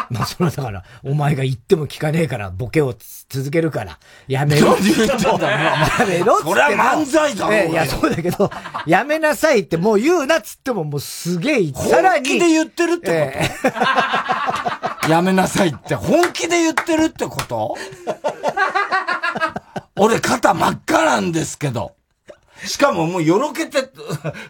まあ、それはだから、お前が言っても聞かねえから、ボケを続けるから、やめろって言っても、やめろって。それは漫才だろ、えいや、そうだけど、やめなさいってもう言うなっつっても、もうすげえ、さらに。本気で言ってるってこと、えー、やめなさいって本気で言ってるってこと？俺肩真っ赤なんですけど。しかももうよろけて、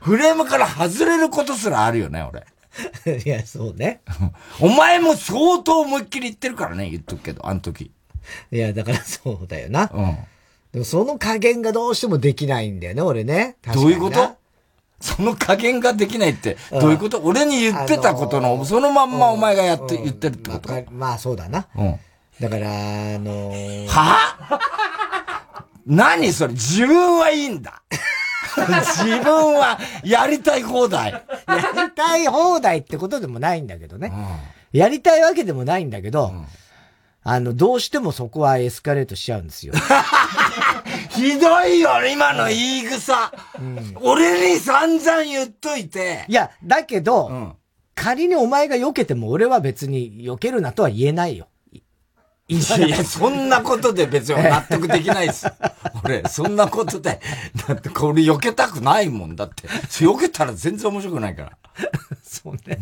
フレームから外れることすらあるよね、俺。いや、そうね。お前も相当思いっきり言ってるからね、言っとくけど、あの時。いや、だから そうだよな。うん。でもその加減がどうしてもできないんだよね、俺ね。どういうこと？その加減ができないって、どういうこと、うん、俺に言ってたことの、そのまんまお前がやって、うん、言ってるってこと？まあそうだな。うん。だから、あのー、は？何それ？自分はいいんだ。自分はやりたい放題。やりたい放題ってことでもないんだけどね。うん、やりたいわけでもないんだけど、うん、あの、どうしてもそこはエスカレートしちゃうんですよ。ひどいよ、今の言い草。うん、俺に散々言っといて。いや、だけど、仮にお前が避けても俺は別に避けるなとは言えないよ。いや、そんなことで別に納得できないです。俺、そんなことで、だってこれ避けたくないもんだって。避けたら全然面白くないから。そうね。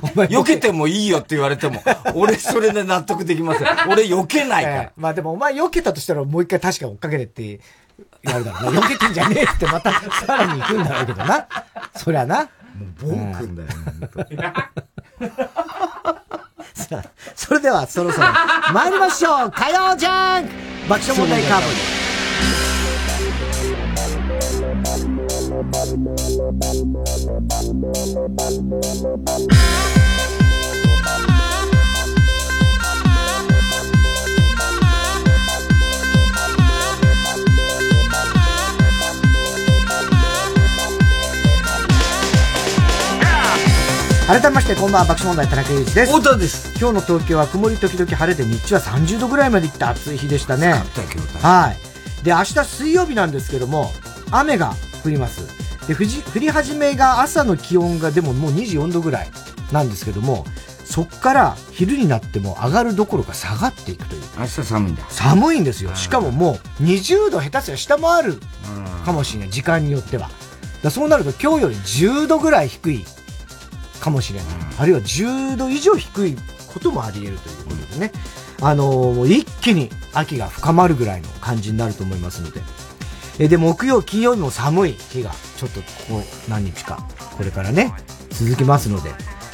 お前、避けてもいいよって言われても、俺それで納得できません。俺避けないから。えー、まあでもお前避けたとしたらもう一回確かに追っかけてってやるだろうな。避けてんじゃねえってまたさらに行くんだろうけどな。そりゃな。もう暴君だよ、うん、さあ、それではそろそろ参りましょう。火曜ジャンク。爆笑問題カーボー改めまして、こんばんは、爆笑問題、田中裕二です。太田です。今日の東京は曇り時々晴れで、日中は30度ぐらいまでいった暑い日でしたね。はい。で、明日水曜日なんですけども、雨が降ります。で、降り始めが朝の気温がでももう24度ぐらいなんですけども、そっから昼になっても上がるどころか下がっていくという。明日寒いんだ。寒いんですよ。しかももう20度下手すら下回るかもしれない。時間によっては。だそうなると今日より10度ぐらい低いかもしれない。あるいは10度以上低いこともあり得るということでね。あのー、一気に秋が深まるぐらいの感じになると思いますので。えで、木曜、金曜日も寒い日が、ちょっとここ何日か、これからね、続きますので、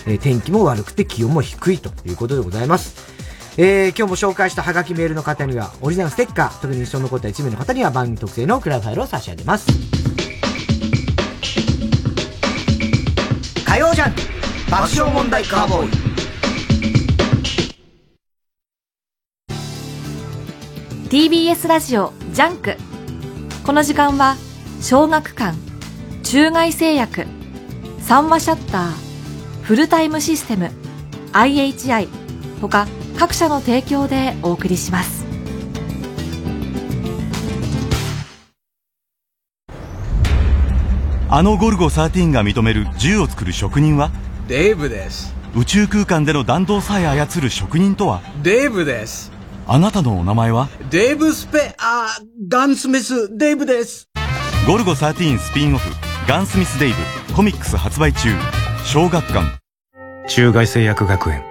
えー、天気も悪くて気温も低いということでございます。えー、今日も紹介したハガキメールの方には、オリジナルステッカー、特に印象に残った1名の方には番組特製のクラファイルを差し上げます。火曜ジャン爆笑問題カーボーイ「TBS ラジオジャンク」この時間は小学館中外製薬三和シャッターフルタイムシステム IHI 他各社の提供でお送りします。あのゴルゴ13が認める銃を作る職人はデーブです。宇宙空間での弾道さえ操る職人とは？デーブです。あなたのお名前は？デーブ・スペ、あ、ガンスミス・デーブです。ゴルゴ13スピンオフガンスミス・デイブコミックス発売中。小学館。中外製薬学園。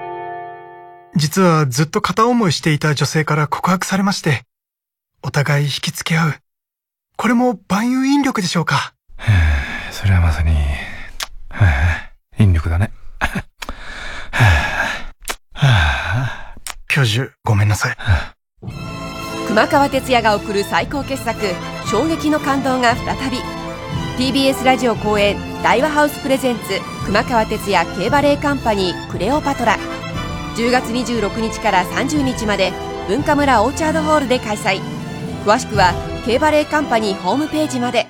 実はずっと片思いしていた女性から告白されまして、お互い引き付け合う。これも万有引力でしょうか？それはまさに、引力だね。教授、ごめんなさい。熊川哲也が送る最高傑作、衝撃の感動が再び。TBS ラジオ公演、大和ハウスプレゼンツ、熊川哲也競馬レーカンパニー、クレオパトラ。10月26日から30日まで、文化村オーチャードホールで開催。詳しくは、競馬レーカンパニーホームページまで。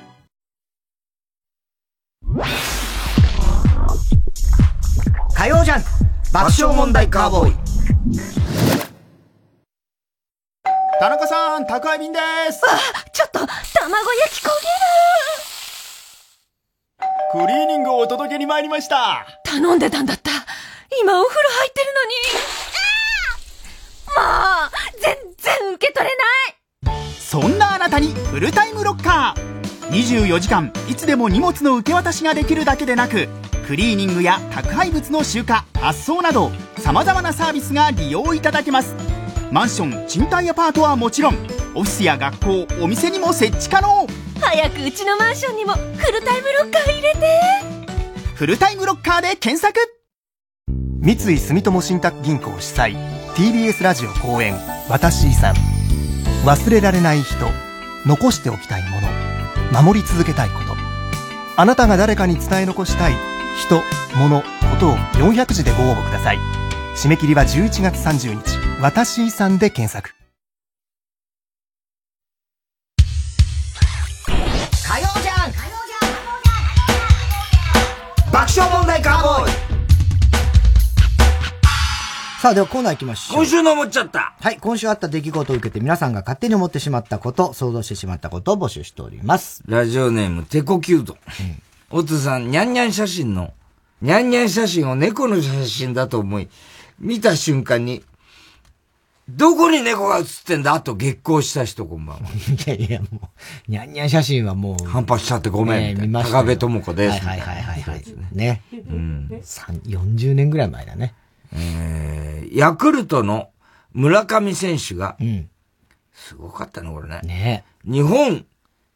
火曜ジャン爆笑問題カーボーイ。田中さん宅配便です。あちょっと卵焼き焦げる。クリーニングをお届けに参りました。頼んでたんだった。今お風呂入ってるのに。もう全然受け取れない。そんなあなたにフルタイムロッカー24時間いつでも荷物の受け渡しができるだけでなくクリーニングや宅配物の集荷発送などさまざまなサービスが利用いただけます。マンション賃貸アパートはもちろんオフィスや学校お店にも設置可能。早くうちのマンションにもフルタイムロッカー入れて。フルタイムロッカーで検索。三井住友信託銀行主催 TBS ラジオ公演「私遺産」忘れられない人残しておきたいもの守り続けたいことあなたが誰かに伝え残したい人、物、ことを400字でご応募ください。締め切りは11月30日、私遺産で検索。火曜じゃん爆笑問題カーボーイさあ、ではコーナー行きましょう。今週の思っちゃったはい、今週あった出来事を受けて皆さんが勝手に思ってしまったこと、想像してしまったことを募集しております。ラジオネーム、テコキュート。うんおつさん、にゃんにゃん写真の、にゃんにゃん写真を猫の写真だと思い、見た瞬間に、どこに猫が写ってんだ？と激光した人こんばんは。いやいや、もう、にゃんにゃん写真はもう。反発しちゃってごめん。ね、見ました。高部智子です。はいはいはいはい。ね。うん。40年ぐらい前だね。えー、ヤクルトの村上選手が、うん、すごかったね、これね。ね。日本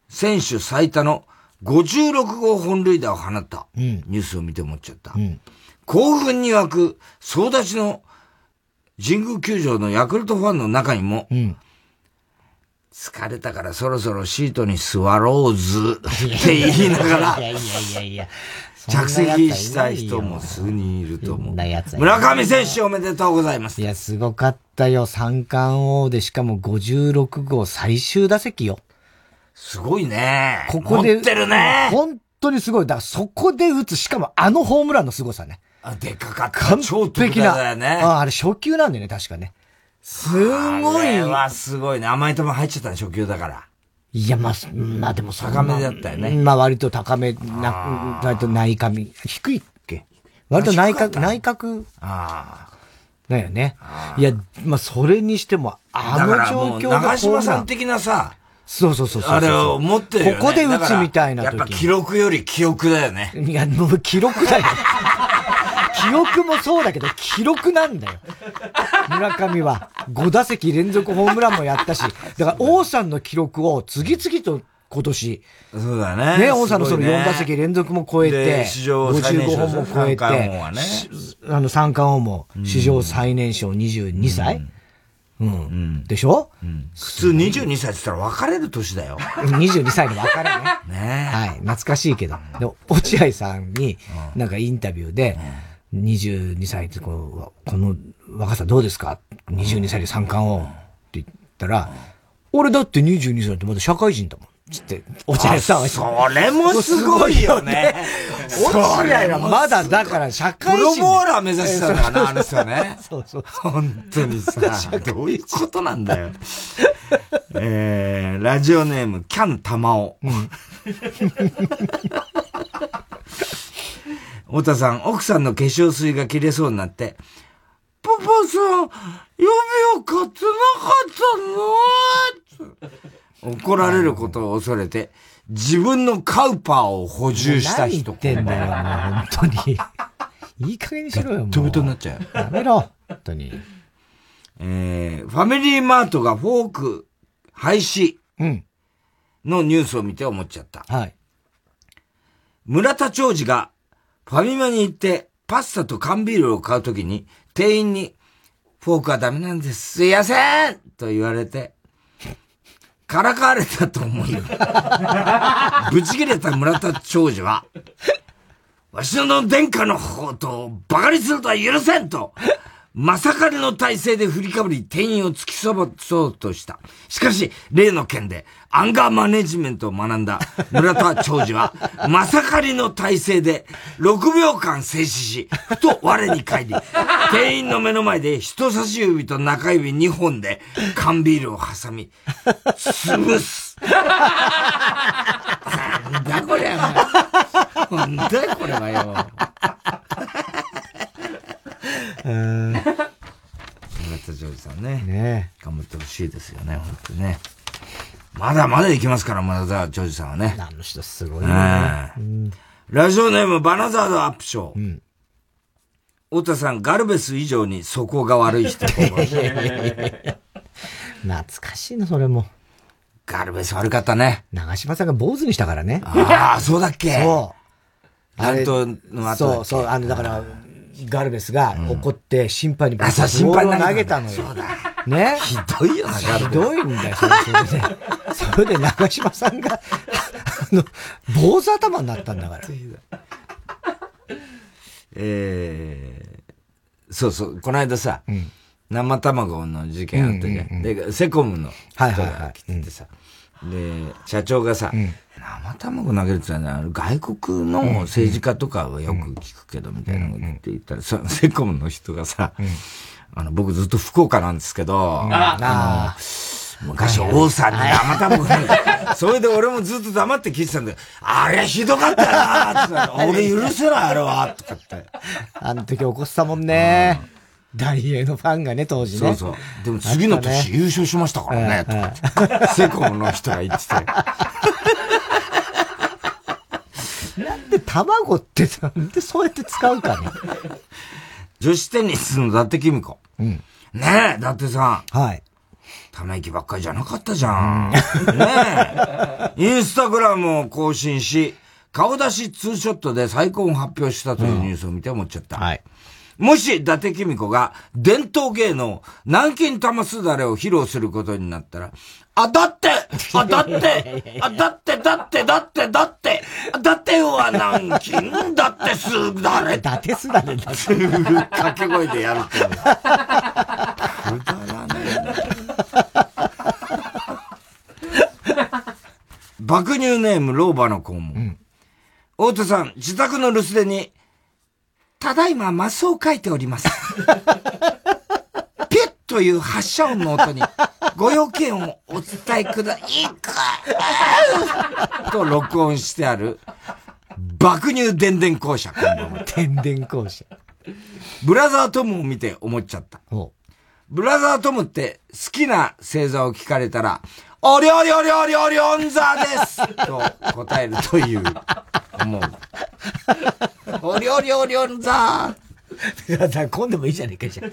選手最多の56号本塁打を放った、ニュースを見て思っちゃった。うん、興奮に沸く総立ちの神宮球場のヤクルトファンの中にも、うん、疲れたからそろそろシートに座ろうずって言いながら、いやいやいやいや、着席したい人も数人いると思う。村上選手おめでとうございます。いや、すごかったよ。三冠王でしかも56号最終打席よ。すごいね。ここで。持ってるね。本当にすごい。だからそこで打つ、しかもあのホームランの凄さね。あ、でかかった。完璧な。だよね。あ、あれ初球なんだよね、確かね。すごい。あれはすごいね。甘い球入っちゃったね、初球だから。いや、まあ、まあでも高めだったよね。まあ割と高め、な、割と内角、低いっけ？割と内角、内角。ああ。だよね。いや、まあそれにしても、あの状況が。長島さん的なさ、そうそうそうそうあれを持ってるよね。ここで打つみたいな時やっぱ記録より記憶だよね。いや、もう記録だよ。記憶もそうだけど、記録なんだよ。村上は。5打席連続ホームランもやったし、だから王さんの記録を次々と今年。そうだね。ね、王さんのその4打席連続も超えて、55本も超えて、あの三冠王も史上最年少22歳、うん。でしょ、うん、普通22歳って言ったら別れる年だよ。22歳で別れね。ねはい。懐かしいけど。で、落合さんに、なんかインタビューで、22歳ってこう、この若さどうですか ?22 歳で三冠王って言ったら、俺だって22歳ってまだ社会人だもん。つって、落合さんは。それもすごいよね。落合はまだだから社会人。プロボーラー目指したのかな、あの人ね。そうそう。本当にさ、どういうことなんだよ。えー、ラジオネーム、キャンタマオ。うん太田さん、奥さんの化粧水が切れそうになって、パパさん、予備を買ってなかったの怒られることを恐れて、自分のカウパーを補充した人。何言ってんだよ、もう本当に。いい加減にしろよ、もう。トベトになっちゃう。やめろ、本当に。えー、ファミリーマートがフォーク廃止のニュースを見て思っちゃった。はい。村田長治がファミマに行ってパスタと缶ビールを買うときに店員にフォークはダメなんです。すいませんと言われて、からかわれたと思うよ。ぶち切れた村田長寿は、わしの殿下の方と馬鹿にするとは許せんと、まさかりの体勢で振りかぶり店員を突きそばそうとした。しかし、例の件でアンガーマネジメントを学んだ村田長治は、まさかりの体勢で6秒間静止し、ふと我に返り、店員の目の前で人差し指と中指2本で缶ビールを挟み、潰す。なんだこりゃ。なんだこれはよ。村田ジョージさんね。ね頑張ってほしいですよね、本当にね。まだまだ行きますから、村田ジョージさんはね。あの人すごいね。ラジオネームバナザードアップショー。うん。太田さん、ガルベス以上に底が悪い人。懐かしいな、それも。ガルベス悪かったね。長島さんが坊主にしたからね。ああ、そうだっけそう。あれとの後そうそう、あの、だから、ガルベスが怒って審判にボールを投げたのよ。ね？ひどいよな、ガルベス。ひどいんだよ、それで。それで長嶋さんが、あの、坊主頭になったんだから。えー、そうそう、この間さ、うん、生卵の事件あったじゃん、で、セコムの人が来ててさ、で、社長がさ、うん生卵投げるってのは、外国の政治家とかはよく聞くけど、みたいなことって言ったら、そのセコムの人がさ、あの、僕ずっと福岡なんですけど、あの、昔王さんに生卵それで俺もずっと黙って聞いてたんで、あれひどかったなって 俺許せない、あれはとかって。あの時起こしたもんね。大英のファンがね、当時ね。そうそう。でも次の年優勝しましたからね、セコムの人が言ってて。なんで卵ってなんでそうやって使うかね。女子テニスの伊達公子。うん。ねえ、だってさ。はい。ため息ばっかりじゃなかったじゃん。ねえ。インスタグラムを更新し、顔出しツーショットで再婚を発表したというニュースを見て思っちゃった。はい。もし、伊達公子が伝統芸能、南京玉すだれを披露することになったら、あ、だってあ、だってあ、だって、だって、だって、だって、だっては南京だってすだれ。だってすだれだ。すぐ掛け声でやるって。くだらねえ爆乳ネーム、老婆の子も。うん、大手さん、自宅の留守電に、ただいまマスを書いております。という発射音の音に、ご用件をお伝えくだ、いくと録音してある、爆乳電電校舎、こんばんは。電電校舎。ブラザートムを見て思っちゃった。ブラザートムって好きな星座を聞かれたら、おりょりょりょりょりょん座です と答えるという、思う。おりょりょりょん座今度もいいじゃねえかじゃん。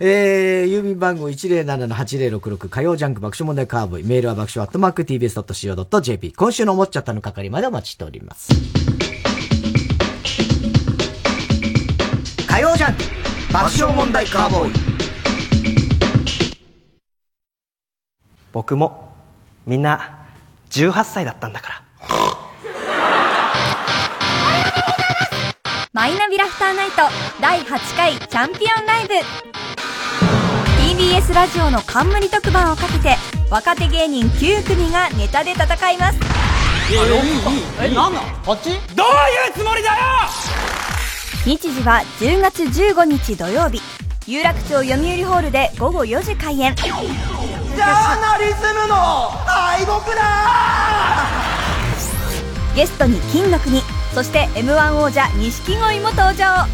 えー、郵便番号107-8066火曜ジャンク爆笑問題カーボーイ。メールは爆笑アットマーク tbs.co.jp。今週の思っちゃったの係までお待ちしております。火曜ジャンク爆笑問題カーボーイ。僕も、みんな、18歳だったんだから。マイナビラフターナイト第8回チャンピオンライブ。TBS ラジオの冠特番をかけて若手芸人9組がネタで戦います。ええなんなこっちどういうつもりだよ！日時は10月15日土曜日。有楽町読売ホールで午後4時開演。ジャーナリズムの敗北だ！ゲストに金の国そして m 1王者錦鯉も登場。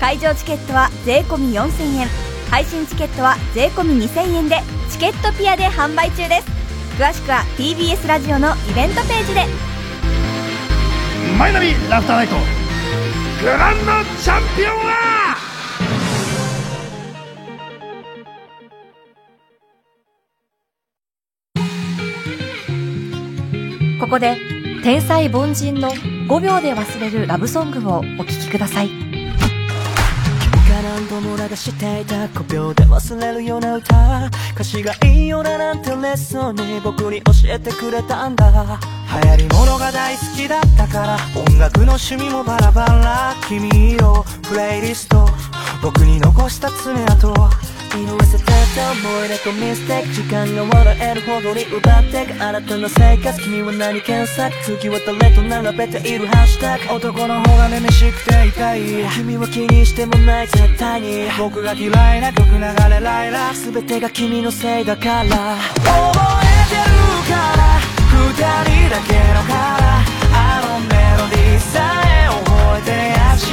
会場チケットは税込4000円。配信チケットは税込2000円でチケットピアで販売中です。詳しくは TBS ラジオのイベントページで。マイナビラフターナイト。グランドチャンピオンは！ここで天才凡人の5秒で忘れるラブソングをお聴きください。君が何度も流していた5秒で忘れるような歌歌詞がいいよななんてレッスンに僕に教えてくれたんだ。流行り物が大好きだったから音楽の趣味もバラバラ。君色プレイリスト。僕に残した爪痕色あせてた思い出とミステイク時間が笑えるほどに奪ってく新たな生活君は何検索次は誰と並べている。ハッシュタグ男の方がめめしくて痛い君は気にしてもない絶対に。僕が嫌いな曲流れライラ全てが君のせいだから。覚えてるから二人だけのからあのメロディーさえ覚えてやし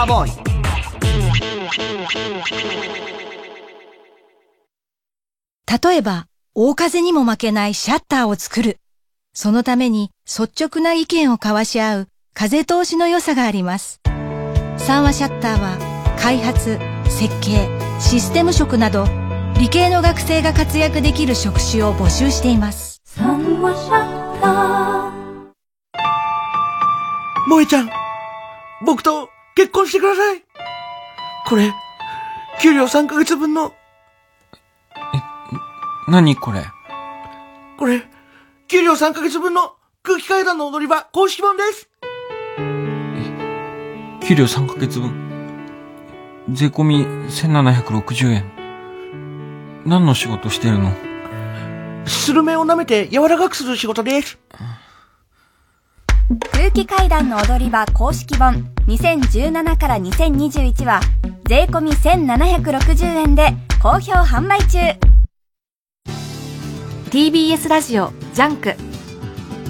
カーボーイ例えば、大風にも負けないシャッターを作る。そのために率直な意見を交わし合う風通しの良さがあります。三和シャッターは開発、設計、システム職など理系の学生が活躍できる職種を募集しています萌ちゃん、僕と結婚してください。これ、給料3ヶ月分の。え、何これ？これ、給料3ヶ月分の空気階段の踊り場公式本です。給料3ヶ月分。税込み1760円。何の仕事してるの？スルメを舐めて柔らかくする仕事です。空気階段の踊り場公式本2017から2021は税込1760円で好評販売中 TBS ラジオジャンク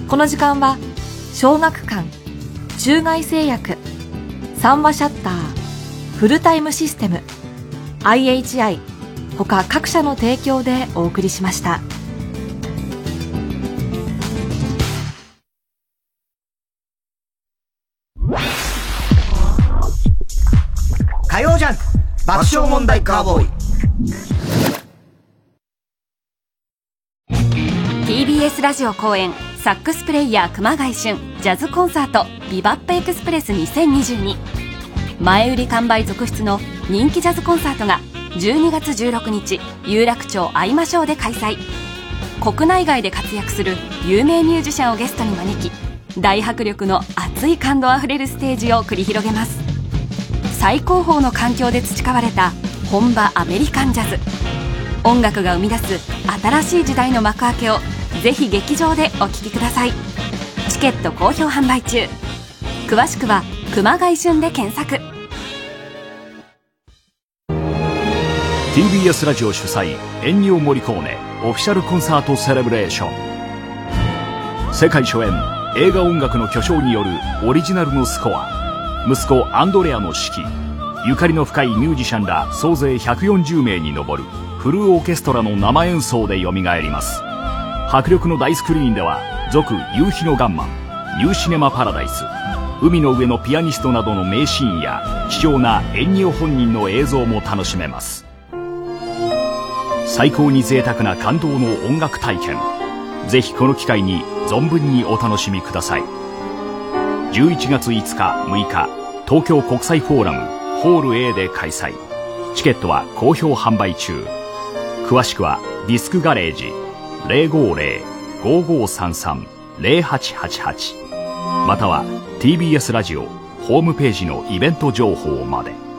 この時間は小学館中外製薬三和シャッターフルタイムシステム IHI 他各社の提供でお送りしました。爆笑問題カーボーイ。TBS ラジオ公演サックスプレイヤー熊谷俊ジャズコンサート「ビバップエクスプレス2022」前売り完売続出の人気ジャズコンサートが12月16日有楽町会いましょうで開催。国内外で活躍する有名ミュージシャンをゲストに招き大迫力の熱い感動あふれるステージを繰り広げます。最高峰の環境で培われた本場アメリカンジャズ。音楽が生み出す新しい時代の幕開けをぜひ劇場でお聴きください。チケット好評販売中。詳しくは熊谷旬で検索。TBS ラジオ主催エンニオ・モリコーネオフィシャルコンサートセレブレーション。世界初演映画音楽の巨匠によるオリジナルのスコア。息子アンドレアの指揮。ゆかりの深いミュージシャンら総勢140名に上るフルオーケストラの生演奏で蘇ります。迫力の大スクリーンでは続夕日のガンマンニューシネマパラダイス。海の上のピアニストなどの名シーンや貴重なエンニオ本人の映像も楽しめます。最高に贅沢な感動の音楽体験。ぜひこの機会に存分にお楽しみください。11月5日6日東京国際フォーラムホール A で開催。チケットは好評販売中。詳しくはディスクガレージ050-5533-0888または TBS ラジオホームページのイベント情報まで。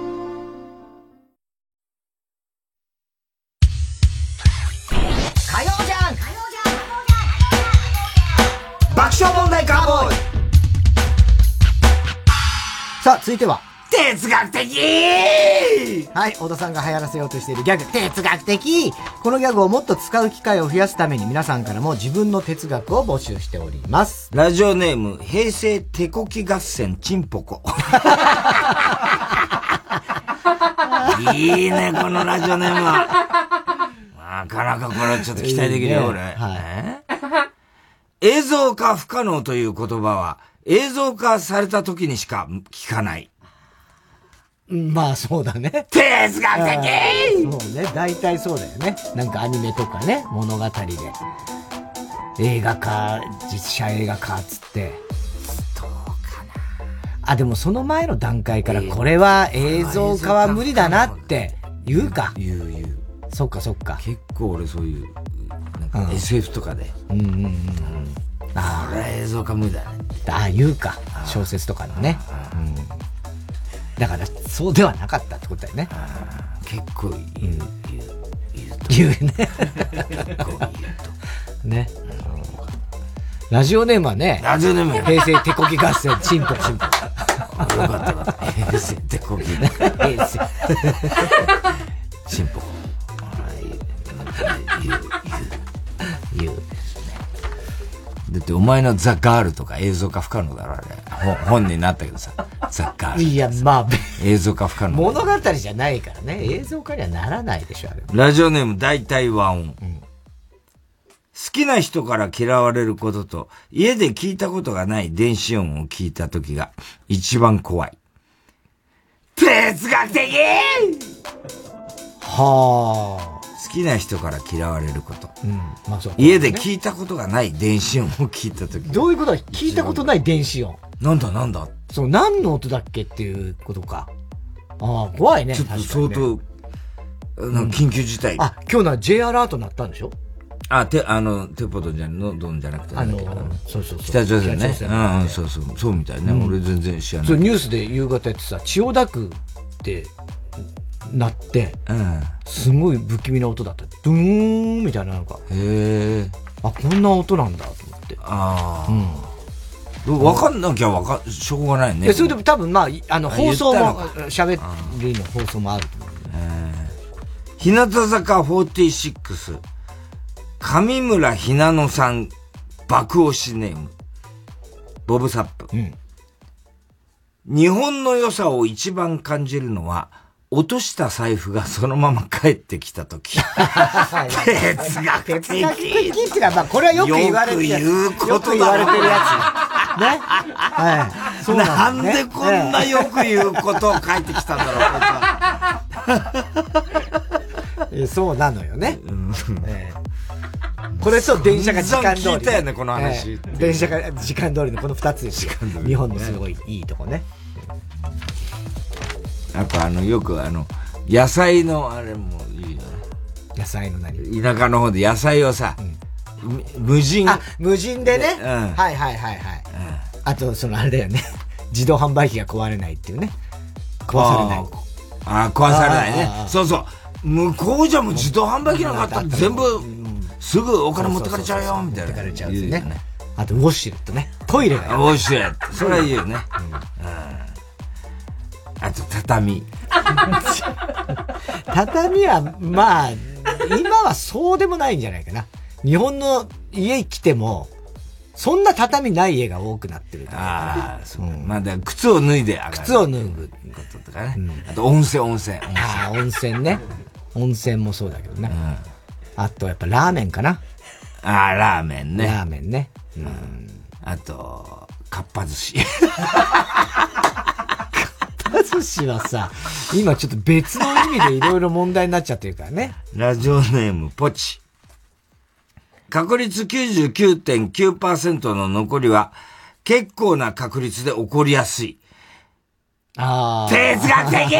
続いては。哲学的はい、小田さんが流行らせようとしているギャグ、哲学的このギャグをもっと使う機会を増やすために皆さんからも自分の哲学を募集しております。ラジオネーム、平成手こき合戦チンポコ。いいね、このラジオネームは。なかなかこれちょっと期待できるよ、これ。はい、映像化不可能という言葉は、映像化された時にしか聞かない。まあそうだね。哲学的そうね、大体そうだよね。なんかアニメとかね、物語で。映画化、実写映画化つって。どうかな。あ、でもその前の段階からこれは映像化は無理だなって言うか。言う言う。そっかそっか。結構俺そういう、なんか SF とかで。うんうんうん。ああ。映像化無理だね。ああ、言うか。小説とかのね。だから、そうではなかったってことだよね。結構言う、言う、言う。言うね。結構言うと。ね。ラジオネームはね。ラジオネーム平成手こき合戦、チンポチンポ。よかったよかった。平成手こき。平成。チンポ。言う、言う。言う。だってお前のザ・ガールとか映像化不可能だろ、あれ。本になったけどさ。ザ・ガール。いや、まあ、映像化不可能。物語じゃないからね。映像化にはならないでしょ、あれ。ラジオネーム大体和音。うん、好きな人から嫌われることと、家で聞いたことがない電子音を聞いた時が一番怖い。哲学的はあ。好きな人から嫌われること。うん。まあそう。家で聞いたことがない電子音を聞いたとき。どういうことだ聞いたことない電子音？なんだなんだ？そう、何の音だっけっていうことか。ああ、怖いね。ちょっと相当、なんか緊急事態。あ、今日のは J アラート鳴ったんでしょ？あ、て、あの、テポドじゃの、どんじゃなくて。あのそうそうそう北朝鮮ね。うんうん、そうそう。そうみたいね。うん俺全然知らない。そう、ニュースで夕方やってさ、千代田区って、なって、すごい不気味な音だった。ドゥーンみたいななんか。へえ。あ、こんな音なんだと思って。ああ。うん。わかんなきゃわか、しょうがないね。で、それでも多分まあ、いあの、あ放送も喋りの放送もあると思う。日向坂46、上村ひなのさん、爆押しネーム、ボブサップ。日本の良さを一番感じるのは、落とした財布がそのまま帰ってきたとき。哲学的。哲学的っていうのは、まあ、これはよく言われてるやつ。よく言うことだ言われてるやつ。ね。はい。そうなんだねでこんなよく言うことを書いてきたんだろう、こいつは。えそうなのよね。ええこれと電車が時間通り、聞いたよねこの話ええ電車が時間通りのこの二つですよ。日本のすごいいいとこね。あとあの、よくあの、野菜のあれもいいよね。野菜の何？田舎の方で野菜をさ、む無人。あ、無人でね？うんはいはいはいはい。あと、そのあれだよね。自動販売機が壊れないっていうね。壊されない。ああ、壊されないね。そうそう。向こうじゃもう自動販売機なんかあったら全部、すぐお金持ってかれちゃうよ、みたいな。持ってかれちゃうね。あと、ウォッシュレットね。トイレが。ウォッシュレット。それはいいよね。うんあと、畳。畳は、まあ、今はそうでもないんじゃないかな。日本の家来ても、そんな畳ない家が多くなってる。ああ、そう。まあ、だ靴を脱いで上がる。靴を脱ぐ。こととかね。あと、温泉、温泉。ああ、温泉ね。温泉もそうだけどね。あと、やっぱラーメンかな。ああ、ラーメンね。ラーメンね。あと、かっぱ寿司。寿司はさ、今ちょっと別の意味でいろいろ問題になっちゃってるからね。ラジオネーム、ポチ。確率99.9%の残りは、結構な確率で起こりやすい。ああ。哲学的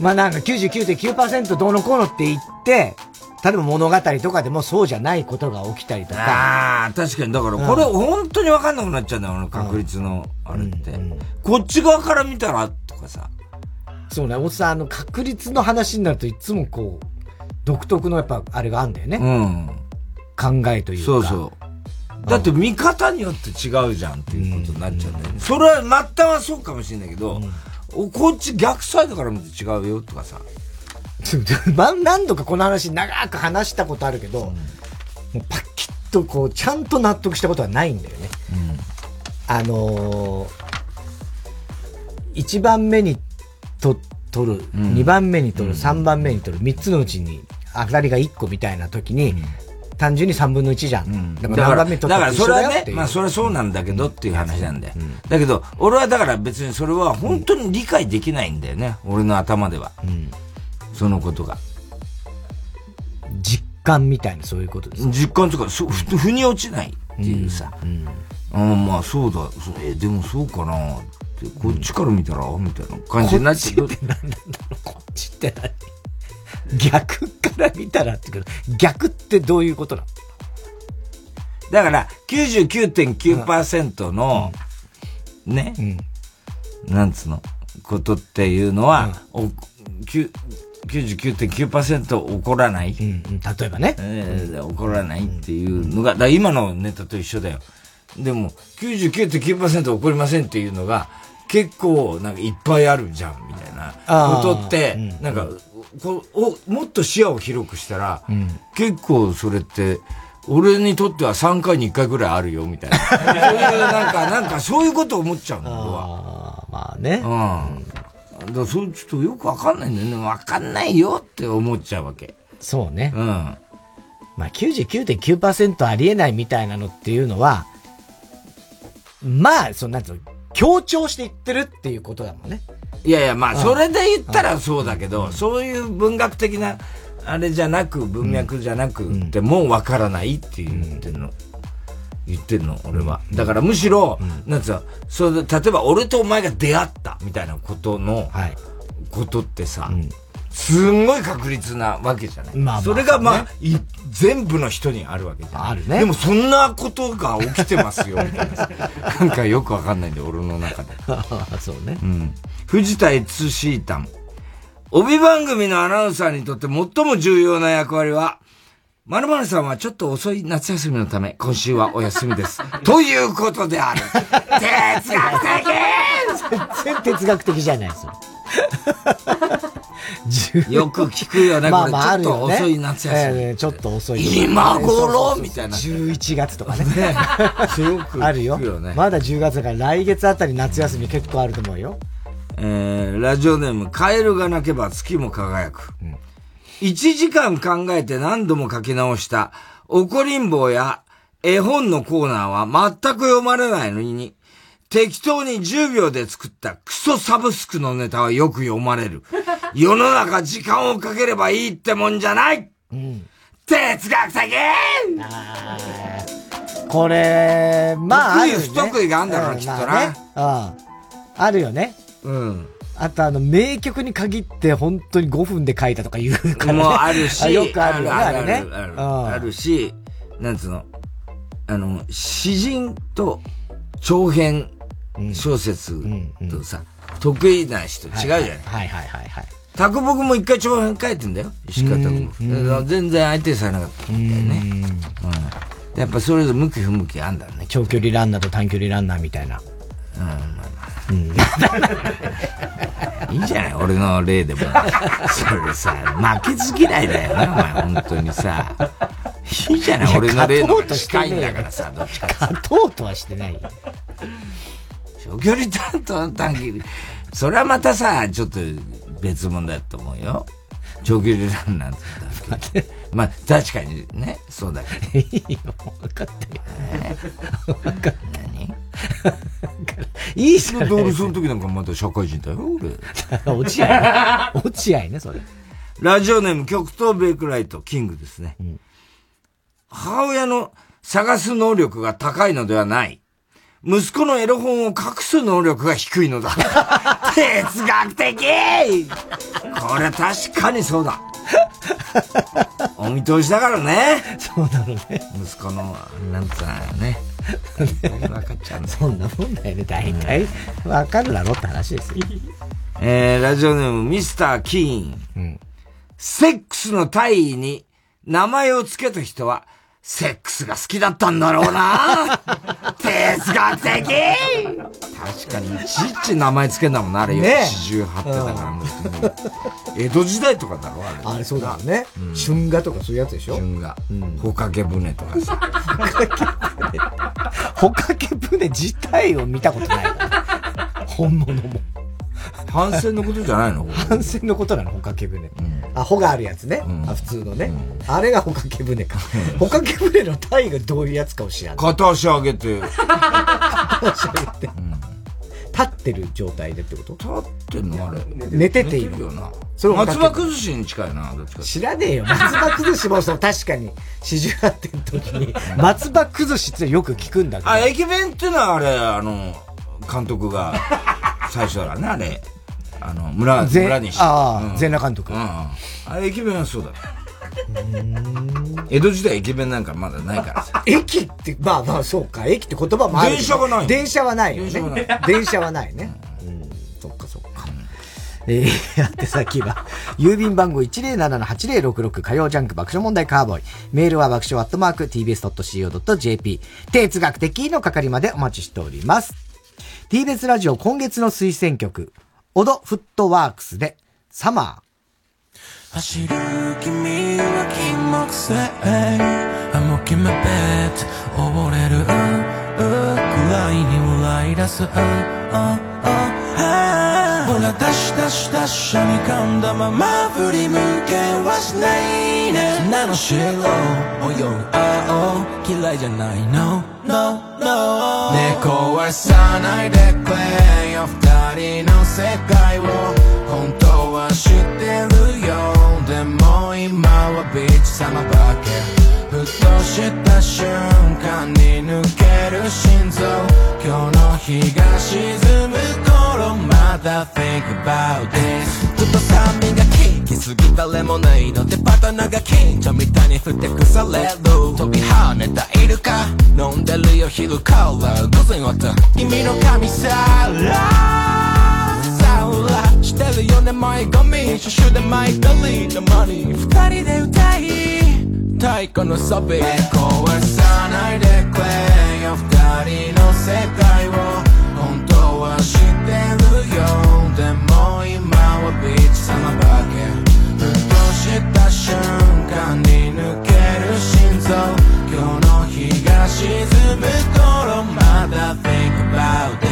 まあなんか99.9%どうのこうのって言って、例えば物語とかでもそうじゃないことが起きたりとか。ああ、確かに。だから、これ本当にわかんなくなっちゃうんだよ、あの確率の、あれって。こっち側から見たら、とかさ。そうね、おっさん、あの、確率の話になるといつもこう、独特のやっぱ、あれがあるんだよね。うん。考えというか。そうそう。だって見方によって違うじゃんっていうことになっちゃうんだよね。それは末端はそうかもしれないけど、おこっち逆サイドから見て違うよとかさ。ま何度かこの話長く話したことあるけど、もうパッキッとこう、ちゃんと納得したことはないんだよね。あのー、1番目にと取る、2番目に取る、3番目に取る、3つのうちに当たりが1個みたいな時に、単純に3分の1じゃん。だだから、だからそれはね。まあそれはそうなんだけどっていう話なんだよ。だけど、俺はだから別にそれは本当に理解できないんだよね。俺の頭では。そのことが。実感みたいなそういうことです実感とか、そふ腑に落ちないっていうさ。ああまあそうだ、そうえでもそうかなって、こっちから見たら、みたいな感じになっちゃう。こっちって何なんだろう、こっちって何？逆から見たらってけど、逆ってどういうことなの？だから、99.9%の、ね、なんつうの、ことっていうのは、おきゅ99.9%起こらない。例えばね、えー起こらないっていうのが、だ今のネタと一緒だよ。でも、99.9%起こりませんっていうのが、結構、なんかいっぱいあるじゃん、みたいなことって、なんか、こうおもっと視野を広くしたら、結構それって、俺にとっては3回に1回ぐらいあるよ、みたいな。そういう、なんか、なんかそういうこと思っちゃうの、俺は。まあね。うん。だそう、ちょっとよくわかんないんだよね。わかんないよって思っちゃうわけ。そうね。うん。まあ99.9%ありえないみたいなのっていうのは、まあ、そのなんつうの、強調して言ってるっていうことだもんね。いやいや、まあ、うんそれで言ったらそうだけど、そういう文学的なあれじゃなく、文脈じゃなくてもわからないって言ってんの。言ってんの、俺は。だからむしろ、なんつうの、それで、例えば俺とお前が出会ったみたいなことの、ことってさ、すんごい確率なわけじゃない。まあまあそれがまあ、そうい全部の人にあるわけじゃない。あるねでもそんなことが起きてますよ、みたいなさ。なんかよくわかんないんだよ、俺の中で。そうね。うん。藤田悦シータン。帯番組のアナウンサーにとって最も重要な役割は、〇〇さんはちょっと遅い夏休みのため、今週はお休みです。ということである。哲学的全然哲学的じゃないですよ。よく聞くよね、まあ。まあ。ちょっと遅い夏休み。ええちょっと遅い。今頃？みたいな11月とかね。よくあるよ。まだ10月だから来月あたり夏休み結構あると思うよ。えー、ラジオネーム、カエルが鳴けば月も輝く。1時間考えて何度も書き直した、怒りん坊や絵本のコーナーは全く読まれないのに、適当に10秒で作ったクソサブスクのネタはよく読まれる。世の中時間をかければいいってもんじゃない、哲学的これ、まあ、あるよね不得意があんだろうなうんきっとなまあねうん。あるよね。うん。あとあの、名曲に限って本当に5分で書いたとか言うから、ね。もうあるし、よくあるよね、あれね。あるし、なんつうの、あの、詩人と長編小説とさ、得意な人違うじゃない？はいはいはいはい。卓木も一回長編書いてんだよ。石川卓木。全然相手されなかったみたいね。うん。やっぱそれぞれ向き不向きあんだね。長距離ランナーと短距離ランナーみたいな。うん、まあまあ。いいんじゃない俺の例でも。それさ、負けず嫌いだよな、お前、本当にさ。いいじゃない俺の例の方が近いんだからさ、どっちか勝とうとはしてないよ。長距離担当短距離。それはまたさ、ちょっと別物だと思うよ。長距離ランナーと短距離。まあ、確かにね、そうだけど。いいよ、分かってる。分かって何？いいじゃない俺その時なんかまだ社会人だよ、俺。落合。落合ね、それ。ラジオネーム極東ベイクライト、キングですね。母親の探す能力が高いのではない。息子のエロ本を隠す能力が低いのだ。哲学的これ確かにそうだ。お見通しだからね。そうなのね。息子の、なんつうのね。分かっちゃう。そんなもんだよね、大体。分かるだろって話ですよ。えー、ラジオネームミスター・キーン。セックスの大意に名前を付けた人は、セックスが好きだったんだろうな 哲学的確かに、いちいち名前付けんだもんな、あれよ。ねえ四十八手だから、もう。江戸時代とかだろ、あれ。あれそうだよね。春画とかそういうやつでしょ？春画。ほかけ船とかさ。ほかけ船自体を見たことない。本物も。反戦のことじゃないの？反戦のことなの、ほかけ船。あ、ほがあるやつね。あ、普通のね。あれがほかけ船か。ほかけ船の体がどういうやつかを知らない。片足上げて。片足上げて。立ってる状態でってこと？立ってんの？あれ。寝てているよな。それを松葉崩しに近いな、どっちか。知らねえよ。松葉崩しもそう、確かに、四十八点の時に、松葉崩しってよく聞くんだけど。あ、駅弁ってのはあれ、あの、監督が、最初だからね、あれ。あの、村、ぜ村西。ああうん全裸監督うん。あれ、駅弁はそうだ。江戸時代駅弁なんかまだないからさ。駅って、まあまあそうか。駅って言葉もある。電車がない電車はないよね。電車はない 電車はないね。うん、そっかそっか。えー、宛先は、郵便番号107-8066火曜ジャンク爆笑問題カーボーイ。メールは爆笑アットマーク tbs.co.jp。哲学的の係までお待ちしております。TBS ラジオ今月の推薦曲、オドフットワークスで、サマー。走る君は金木犀 I'm walking my bed 溺れるくらいに笑い出すほらダッシュダッシュダッシュに噛んだまま振り向けはしないね。砂の白泳ぐ青嫌いじゃない No, no, no. ねえ壊さないでくれよ。二人の世界を。本当は知ってるよ。でも今とした瞬間に抜ける心臓。今日の日が沈む頃まだ think about this ずっとがキききすぎ誰もないのでパタナが近所みたいにふてくされる。飛び跳ねたイルカ飲んでるよ昼から午前終わった。君の神皿してるよね前髪。初週でマイドリードマニー二人で歌い。太鼓のサビ壊さないでくれよ。二人の世界を本当は知ってるよ。でも今はビーチ様ばけふとした瞬間に抜ける心臓今日の日が沈む頃まだ think about this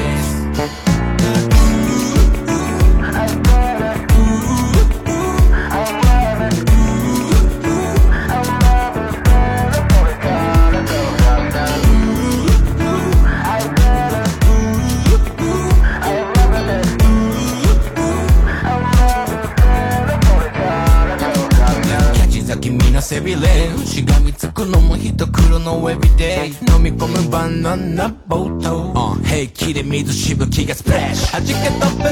背びれしがみつくのも人来るのエビデイ飲み込むバナナボート、uh, 平気で水しぶきがスプレッシュ弾け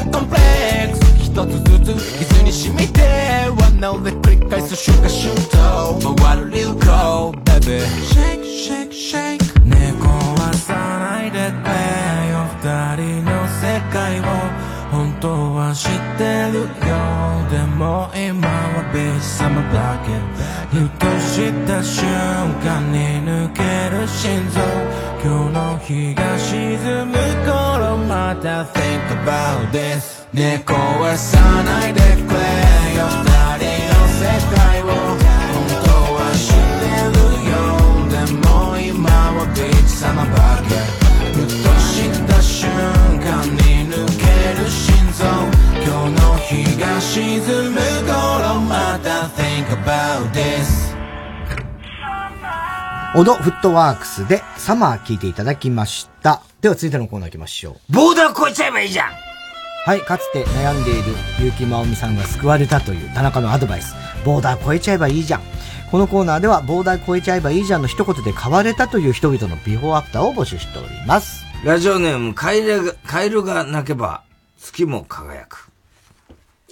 飛ぶコンプレックス。一つずつ傷に染みて罠で繰り返す瞬間シュート。回る流行 Baby Shake shake shake 猫はさないでくれよ二人の世界を。本当は知ってるよでも今はビーチ様だけふとした瞬間に抜ける心臓。今日の日が沈む頃また think about this 猫はさないでくれ。オドフットワークスでサマー聞いていただきました。では続いてのコーナー行きましょう。ボーダー越えちゃえばいいじゃんはい、かつて悩んでいる結城まおみさんが救われたという田中のアドバイス。ボーダー越えちゃえばいいじゃん。このコーナーでは、ボーダー越えちゃえばいいじゃんの一言で変われたという人々のビフォーアフターを募集しております。ラジオネーム、カエルが、カエルが鳴けば、月も輝く。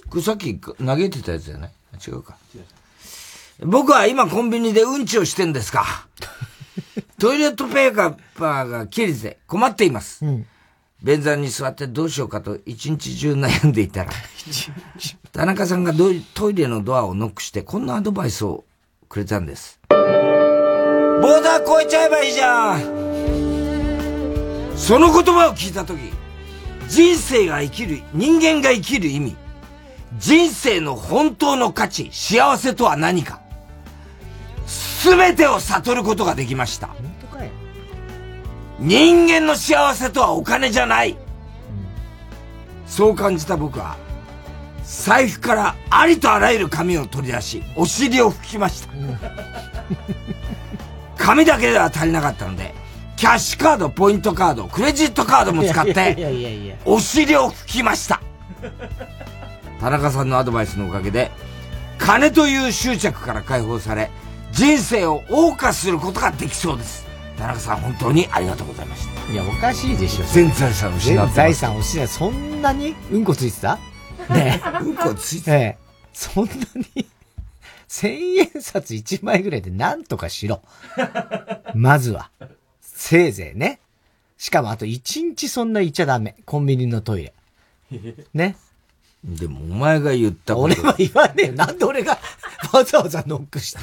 これさっき投げてたやつだよね。違うか。僕は今コンビニでうんちをしてんですか？トイレットペーパーが切れて困っています。便座に座ってどうしようかと一日中悩んでいたら、田中さんがトイレのドアをノックしてこんなアドバイスをくれたんです。ボーダー越えちゃえばいいじゃんその言葉を聞いたとき、人生が生きる、人間が生きる意味、人生の本当の価値、幸せとは何か、すべてを悟ることができました。人間の幸せとはお金じゃない。そう感じた僕は、財布からありとあらゆる紙を取り出し、お尻を拭きました。紙だけでは足りなかったので、キャッシュカード、ポイントカード、クレジットカードも使って。お尻を拭きました。田中さんのアドバイスのおかげで、金という執着から解放され、人生を謳歌することができそうです。田中さん、本当にありがとうございました。いや、おかしいでしょ。全財産失ってます全財産を失って、そんなにうんこついてた？ねえ。うんこついてたええ。そんなに、千円札一枚ぐらいでなんとかしろ。まずは。せいぜいね。しかもあと一日そんないちゃダメ。コンビニのトイレ。ね。でもお前が言ったこと俺は言わねえよ。なんで俺がわざわざノックした？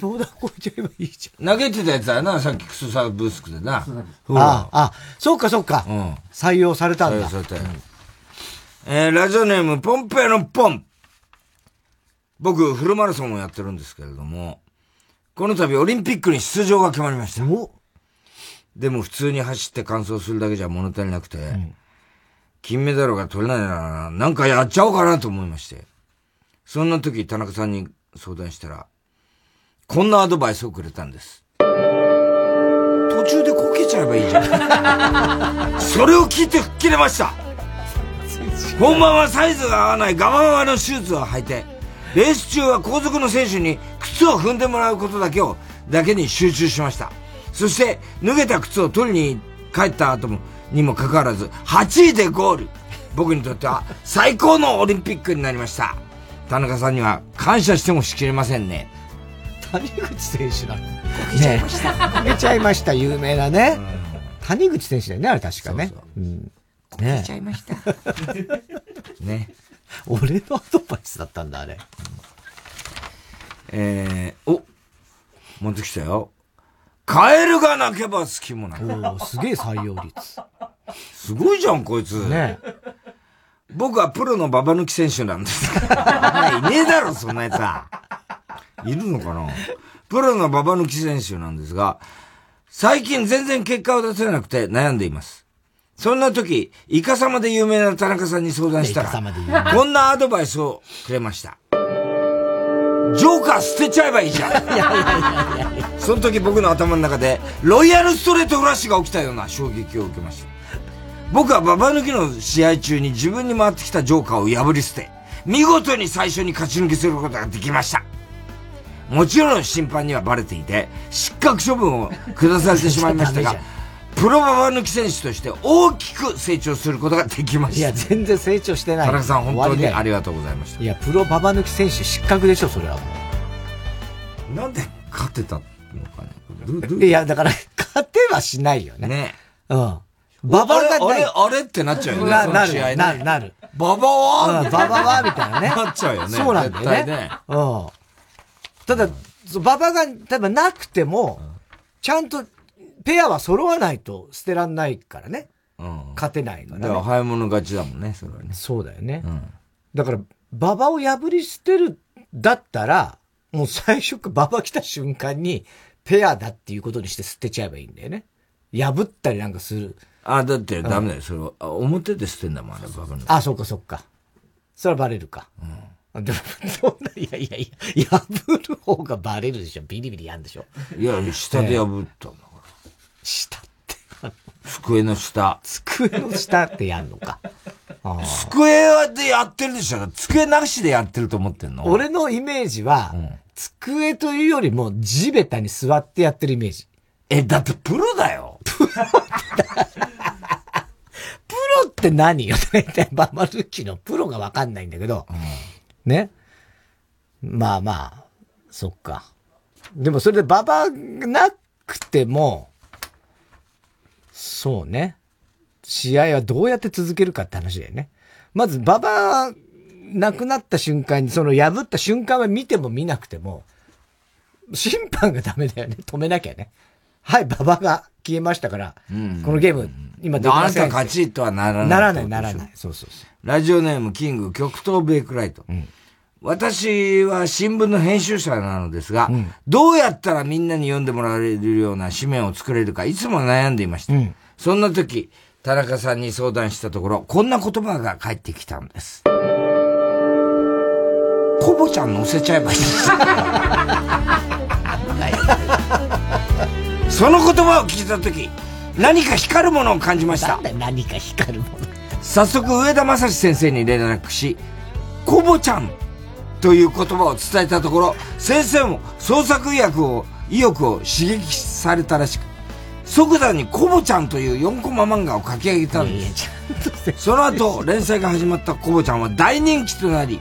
ボーダー超えちゃえばいいじ投げてたやつだな、さっきクソサブスクでな。ゃん。ああ、あ、そうかそうか。うん。採用されたんだ。採用されたよえー、ラジオネーム、ポンペのポン。僕、フルマラソンをやってるんですけれども、この度オリンピックに出場が決まりました。でも普通に走って完走するだけじゃ物足りなくて、金メダルが取れないなら、なんかやっちゃおうかなと思いまして。そんな時、田中さんに相談したら、こんなアドバイスをくれたんです。途中でこけちゃえばいいじゃん。それを聞いて吹っ切れました。本番はサイズが合わないガバガバのシューズを履いて、レース中は後続の選手に靴を踏んでもらうことだけを、だけに集中しました。そして、脱げた靴を取りに帰った後も、にもかかわらず、8位でゴール。僕にとっては最高のオリンピックになりました。田中さんには感謝してもしきれませんね。谷口選手なの。こけちゃいました。こけちゃいました、有名なね。谷口選手だよね、あれ確かね。そうんこけちゃいました。ね。俺のアドバイスだったんだ、あれ。えー、お持ってきたよ。カエルが鳴けば好きもない。おすげえ採用率。すごいじゃん、こいつ。ね僕はプロのババ抜き選手なんです。いねえだろ、そんなやつは。いるのかな？プロのババ抜き選手なんですが、最近全然結果を出せなくて悩んでいます。そんな時、イカ様で有名な田中さんに相談したら、こんなアドバイスをくれました。ジョーカー捨てちゃえばいいじゃん。いやいやいやいやその時僕の頭の中で、ロイヤルストレートフラッシュが起きたような衝撃を受けました。僕はババ抜きの試合中に自分に回ってきたジョーカーを破り捨て、見事に最初に勝ち抜きすることができました。もちろん審判にはバレていて、失格処分を下されてしまいましたが、プロババ抜き選手として大きく成長することができました。いや、全然成長してない。田中さん、本当にありがとうございました。いや、プロババ抜き選手失格でしょ、それはもう。なんで勝てたのかね。いや、だから、勝てはしないよね。ね。うん。ババがあれ、あれってなっちゃうよね。な、なる、なる、なる。ババは？ババは？みたいなね。なっちゃうよね。そうなんだよね。うん。ただ、ババが、多分なくても、ちゃんと、ペアは揃わないと捨てらんないからね。うん。勝てないから、ね。だから早物勝ちだもんね、それはね。そうだよね。うん。だから、ババを破り捨てる、だったら、もう最初からババ来た瞬間に、ペアだっていうことにして捨てちゃえばいいんだよね。破ったりなんかする。あ、だってダメだよ。それは、表で捨てんだもん、あれ、ババの。あ、そっかそっか。それはバレるか。うん。でも、そんな、いやいやいや、破る方がバレるでしょ。ビリビリやんでしょ。いや、下で破ったんだから。下って。机の下。机の下ってやんのか。机でやってるでしょ机なしでやってると思ってんの？俺のイメージは、うん、机というよりも地べたに座ってやってるイメージ。え、だってプロだよ。プロって何よ？大体ババルキのプロがわかんないんだけど。うん、ね。まあまあ、そっか。でもそれでババなくても、そうね。試合はどうやって続けるかって話だよね。まず、ババ亡くなった瞬間に、その破った瞬間は見ても見なくても、審判がダメだよね。止めなきゃね。はい、馬場が消えましたから、うん、このゲーム、今できません。あなた勝ちとはならない。ならない、ならない。そうそうそう。ラジオネーム、キング、極東ベイクライト。うん、私は新聞の編集者なのですが、うん、どうやったらみんなに読んでもらえるような紙面を作れるか、いつも悩んでいました。そんな時、田中さんに相談したところ、こんな言葉が返ってきたんです。コボちゃん乗せちゃえばいい。その言葉を聞いた時何か光るものを感じました何か光るもの早速上田正史先生に連絡し「コボちゃん」という言葉を伝えたところ先生も創作意欲を意欲を刺激されたらしく即座にコボちゃんという4コマ漫画を書き上げたんです。その後連載が始まったコボちゃんは大人気となり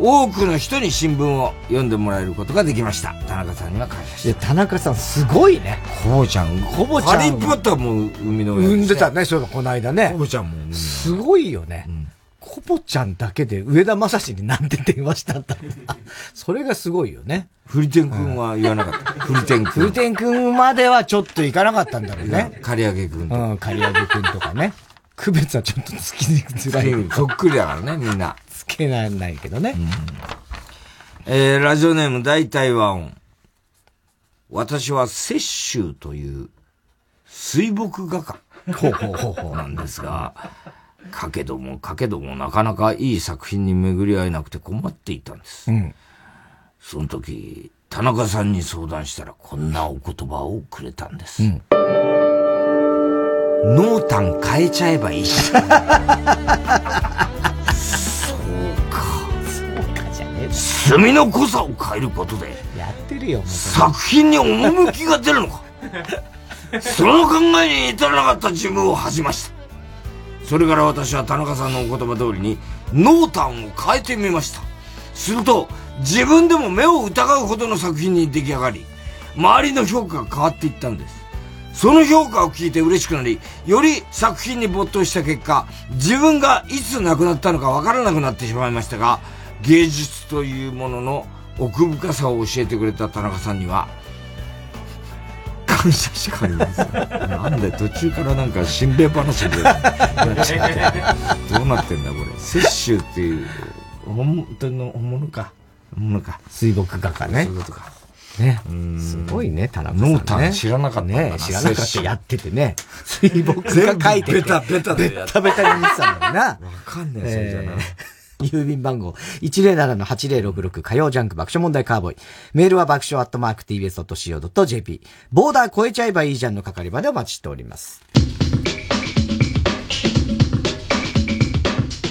多くの人に新聞を読んでもらえることができました。田中さんには感謝して。田中さんすごいね。コボちゃん。コボちゃん。ハリーポッターも海の上産んでたね、そうこの間ね。コボちゃんも。すごいよね。うん、コボちゃんだけで上田正史になんで電話したんだ それがすごいよね。フリテン君は言わなかった。フリテン君。フリテン君まではちょっといかなかったんだろうね。刈り上げ君。うん、刈り上げ君とかね。区別はちょっとつきづらい。そっくりだからね、みんな。つけられないけどね。うんえー、ラジオネーム大体和音。私は雪舟という水墨画家なんですが、かけどもかけどもなかなかいい作品に巡り合えなくて困っていたんです。うん、その時、田中さんに相談したらこんなお言葉をくれたんです。うん、濃淡変えちゃえばいい。墨の濃さを変えることでやってるよ作品に趣が出るのか その考えに至らなかった自分を恥じました。それから私は田中さんのお言葉通りに、濃淡を変えてみました。すると、自分でも目を疑うほどの作品に出来上がり、周りの評価が変わっていったんです。その評価を聞いて嬉しくなり、より作品に没頭した結果、自分がいつ亡くなったのかわからなくなってしまいましたが、芸術というものの奥深さを教えてくれた田中さんには、感謝しかありません。なんで途中からなんか心霊話でなっちゃって。どうなってんだこれ。雪舟っていう、本当の本物か。本物か。水墨画かね。そういうことか。ね。すごいね、田中さん、ね。ノータン知らなかったね。知らなかったやっててね。水墨画書いてて。ベタベタでベタベタに見てたんだよな。わかんねえ、それじゃな。郵便番号107-8066火曜ジャンク爆笑問題カーボーイ。メールは爆笑アットマーク tbs.co.jp。ボーダー超えちゃえばいいじゃんの係までお待ちしております。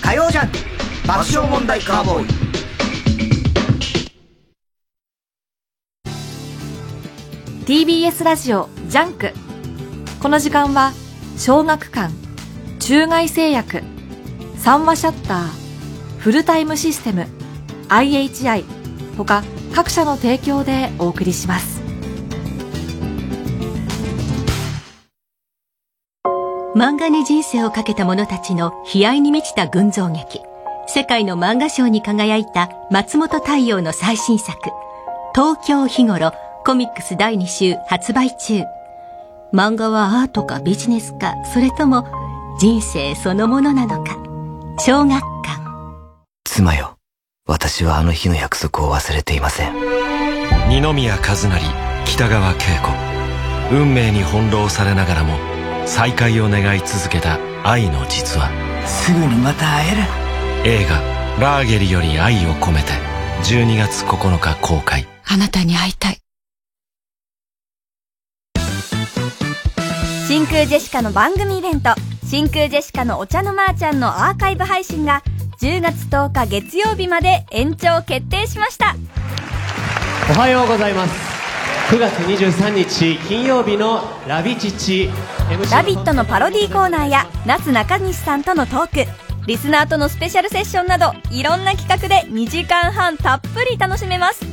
火曜ジャンク爆笑問題カーボーイ。TBS ラジオジャンクこの時間は小学館中外製薬三和シャッターフルタイムシステム IHI 他各社の提供でお送りします漫画に人生をかけた者たちの悲哀に満ちた群像劇世界の漫画賞に輝いた松本太陽の最新作東京日頃コミックス第2週発売中。漫画はアートかビジネスか、それとも人生そのものなのか。小学館。妻よ、私はあの日の約束を忘れていません。二宮和也、北川景子。運命に翻弄されながらも、再会を願い続けた愛の実話。すぐにまた会える。映画、ラーゲリより愛を込めて、12月9日公開。あなたに会いたい。真空ジェシカの番組イベント真空ジェシカのお茶のまーちゃんのアーカイブ配信が10月10日月曜日まで延長決定しました。おはようございます。9月23日金曜日のラビチチ「ラビット!」のパロディーコーナーや夏中西さんとのトーク。リスナーとのスペシャルセッションなどいろんな企画で2時間半たっぷり楽しめます。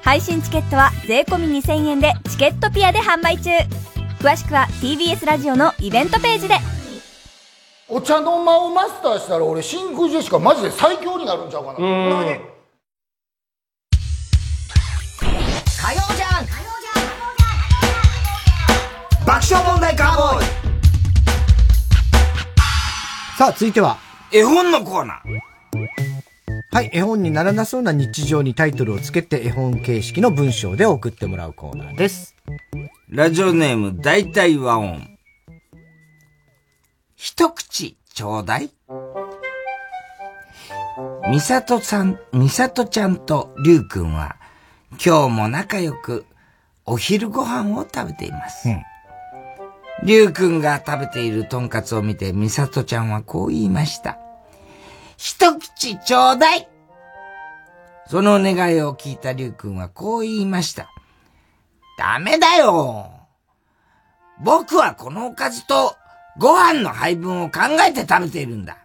配信チケットは税込2000円でチケットピアで販売中。詳しくは TBS ラジオのイベントページでお茶の間をマスターしたら俺真空ジェシカマジで最強になるんちゃうかな。火曜じゃん。爆笑問題カーボーイ。さあ続いては。絵本のコーナー。はい、絵本にならなそうな日常にタイトルをつけて絵本形式の文章で送ってもらうコーナーです。ラジオネーム、大体和音。一口ちょうだいみさとさん、みさとちゃんとりゅうくんは、今日も仲良くお昼ご飯を食べています。りゅうくんが食べているとんかつを見て、みさとちゃんはこう言いました。一口ちょうだいその願いを聞いたりゅうくんはこう言いました。ダメだよ。僕はこのおかずとご飯の配分を考えて食べているんだ。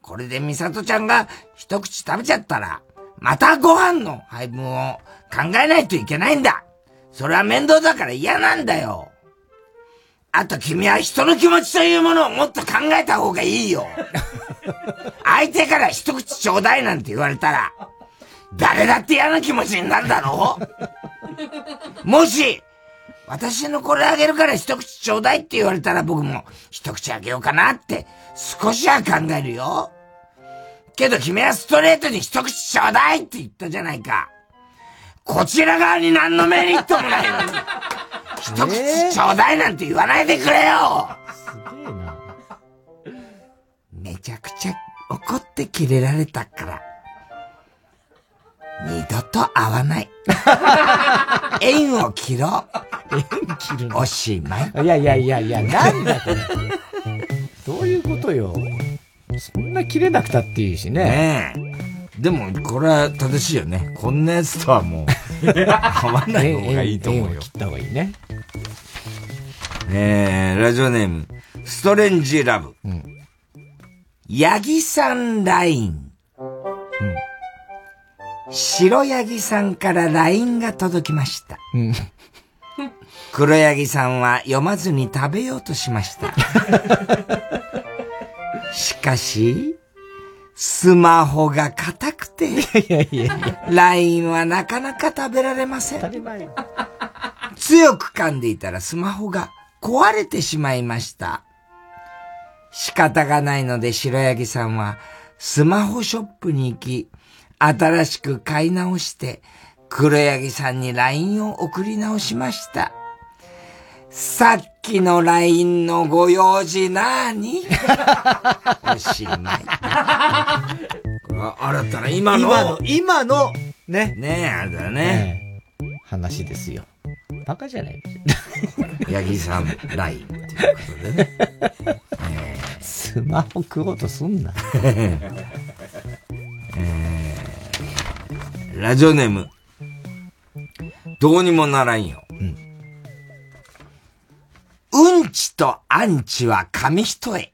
これでみさとちゃんが一口食べちゃったら、またご飯の配分を考えないといけないんだ。それは面倒だから嫌なんだよ。あと君は人の気持ちというものをもっと考えた方がいいよ。相手から一口ちょうだいなんて言われたら、誰だって嫌な気持ちになるだろうもし、私のこれあげるから一口ちょうだいって言われたら僕も一口あげようかなって少しは考えるよ。けど君はストレートに一口ちょうだいって言ったじゃないか。こちら側に何のメリットもないのに、一口ちょうだいなんて言わないでくれよ、すげえな。めちゃくちゃ怒ってキレられたから。二度と会わない。縁を切ろう。縁切るの？おしまい。いやいやいやいや、なんだこれ。どういうことよ。そんな切れなくたっていいしね。ねえ。でも、これは正しいよね。こんなやつとはもう、会わない方がいいと思うよ。切った方がいいね。えー、ラジオネーム、ストレンジラブ。うん。ヤギさんライン。うん。白ヤギさんから LINE が届きました。うん。黒ヤギさんは読まずに食べようとしました。しかし、スマホが硬くて、LINE はなかなか食べられません。強く噛んでいたらスマホが壊れてしまいました。仕方がないので白柳さんはスマホショップに行き、新しく買い直して、黒柳さんに LINE を送り直しました。さっきの LINE のご用事なーに？おしまい。新たな今の？今の、今の、ね。ねえ、あれだね。話ですよ。バカじゃない？ヤギさん、ラインっていうことでね。えー、スマホ食おうとすんな。えー、ラジオネーム、どうにもならんよ。うん。うんちとアンチは紙一重。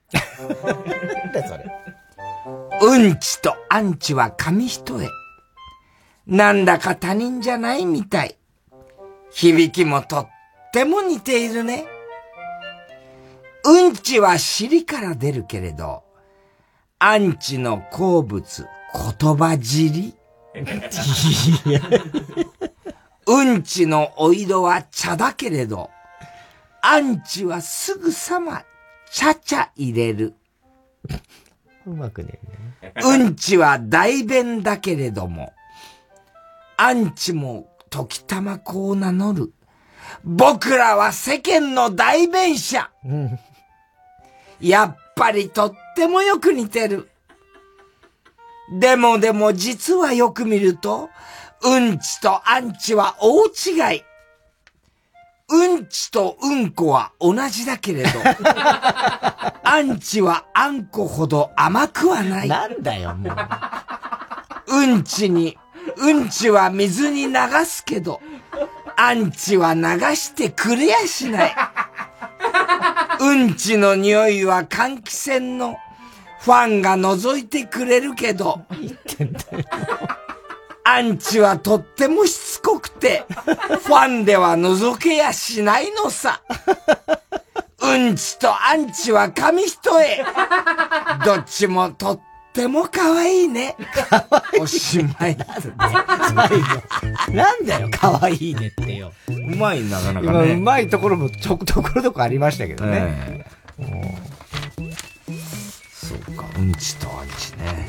なんだそれ。うんちとアンチは紙一重。なんだか他人じゃないみたい。響きもとっても似ているね。うんちは尻から出るけれど、アンチの好物、言葉尻。うんちのお色は茶だけれど、アンチはすぐさま、ちゃちゃ入れる。うまくねうんちは大便だけれども、アンチも時たまこう名乗る。僕らは世間の代弁者。うん、やっぱりとってもよく似てる。でもでも実はよく見ると、うんちとアンチは大違い。うんちとうんこは同じだけれど、アンチはあんこほど甘くはない。なんだよ、もう。うんちにうんちは水に流すけど、アンチは流してくれやしない。うんちの匂いは換気扇のファンが覗いてくれるけど、アンチはとってもしつこくて、ファンでは覗けやしないのさ。うんちとアンチは紙一重。どっちもとっっても可愛いね。おしまいだね。最後。なんだよ、可愛いねってよ。うまい、なかなかね。うまいところもちょ、ところどころありましたけどね。そうか、うんちとアンチね。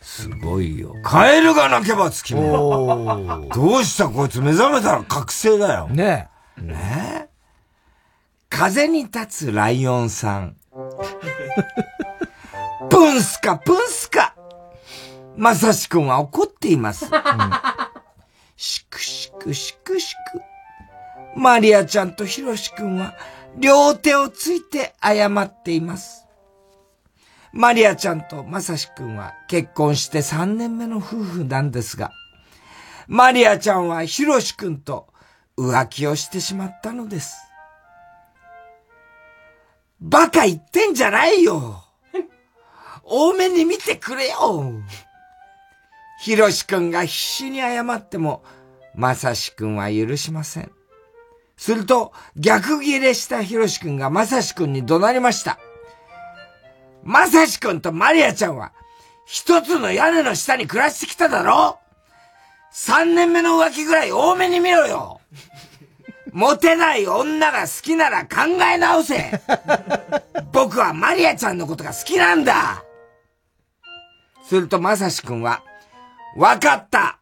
すごいよ。カエルが鳴けば月め。どうした？こいつ目覚めたら覚醒だよ。ねえ。ねえ。風に立つライオンさん。プンスか、プンスか。まさしくんは怒っています。うん、しくしくしくしく。マリアちゃんとヒロシくんは両手をついて謝っています。マリアちゃんとまさしくんは結婚して3年目の夫婦なんですが、マリアちゃんはヒロシくんと浮気をしてしまったのです。バカ言ってんじゃないよ多めに見てくれよひろしくんが必死に謝っても、まさしくんは許しません。すると、逆ギレしたひろしくんがまさしくんに怒鳴りました。まさしくんとマリアちゃんは、一つの屋根の下に暮らしてきただろ？三年目の浮気ぐらい多めに見ろよ。モテない女が好きなら考え直せ。僕はマリアちゃんのことが好きなんだ。するとまさしくんは、わかった。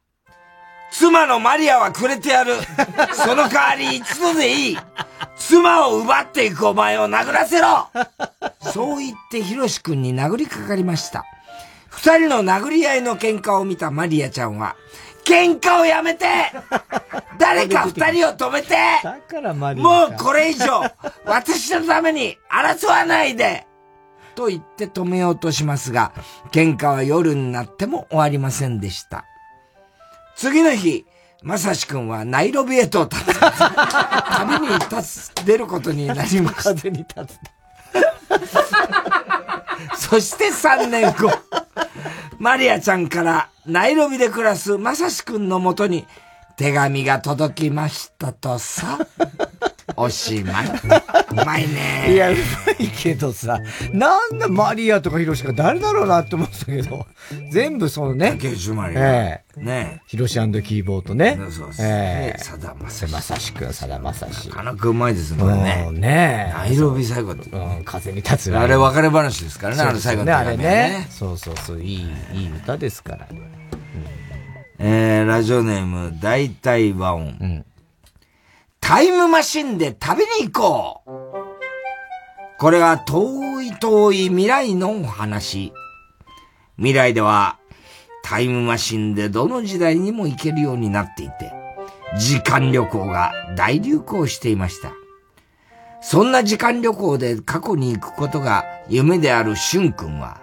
妻のマリアはくれてやる。その代わり一度でいい。妻を奪っていくお前を殴らせろ。そう言ってヒロシ君に殴りかかりました。二人の殴り合いの喧嘩を見たマリアちゃんは、喧嘩をやめて。誰か二人を止めて。もうこれ以上、私のために争わないで。と言って止めようとしますが、喧嘩は夜になっても終わりませんでした。次の日、まさしくんはナイロビへと立つ、旅に立つ、出ることになりました。風に立つ。そして3年後、マリアちゃんからナイロビで暮らすまさしくんのもとに手紙が届きましたとさ。おしまい。うまいね。いや、うまいけどさ、なんだマリアとかヒロシか誰だろうなって思ったけど、全部そのね。竹内マリア。ええねヒロシキーボードね。そうですええさだまさし。まさしくん、さだまさし。なかなかうまいですね、これね。うんねナイロビ最後。うん、風に立つ。あれ別れ話ですからね、あの最後の手紙はね。そうそうそう、いい、いい歌ですから。えー、ラジオネーム、大体和音。タイムマシンで旅に行こうこれは遠い遠い未来のお話。未来では、タイムマシンでどの時代にも行けるようになっていて、時間旅行が大流行していました。そんな時間旅行で過去に行くことが夢であるしゅんくんは、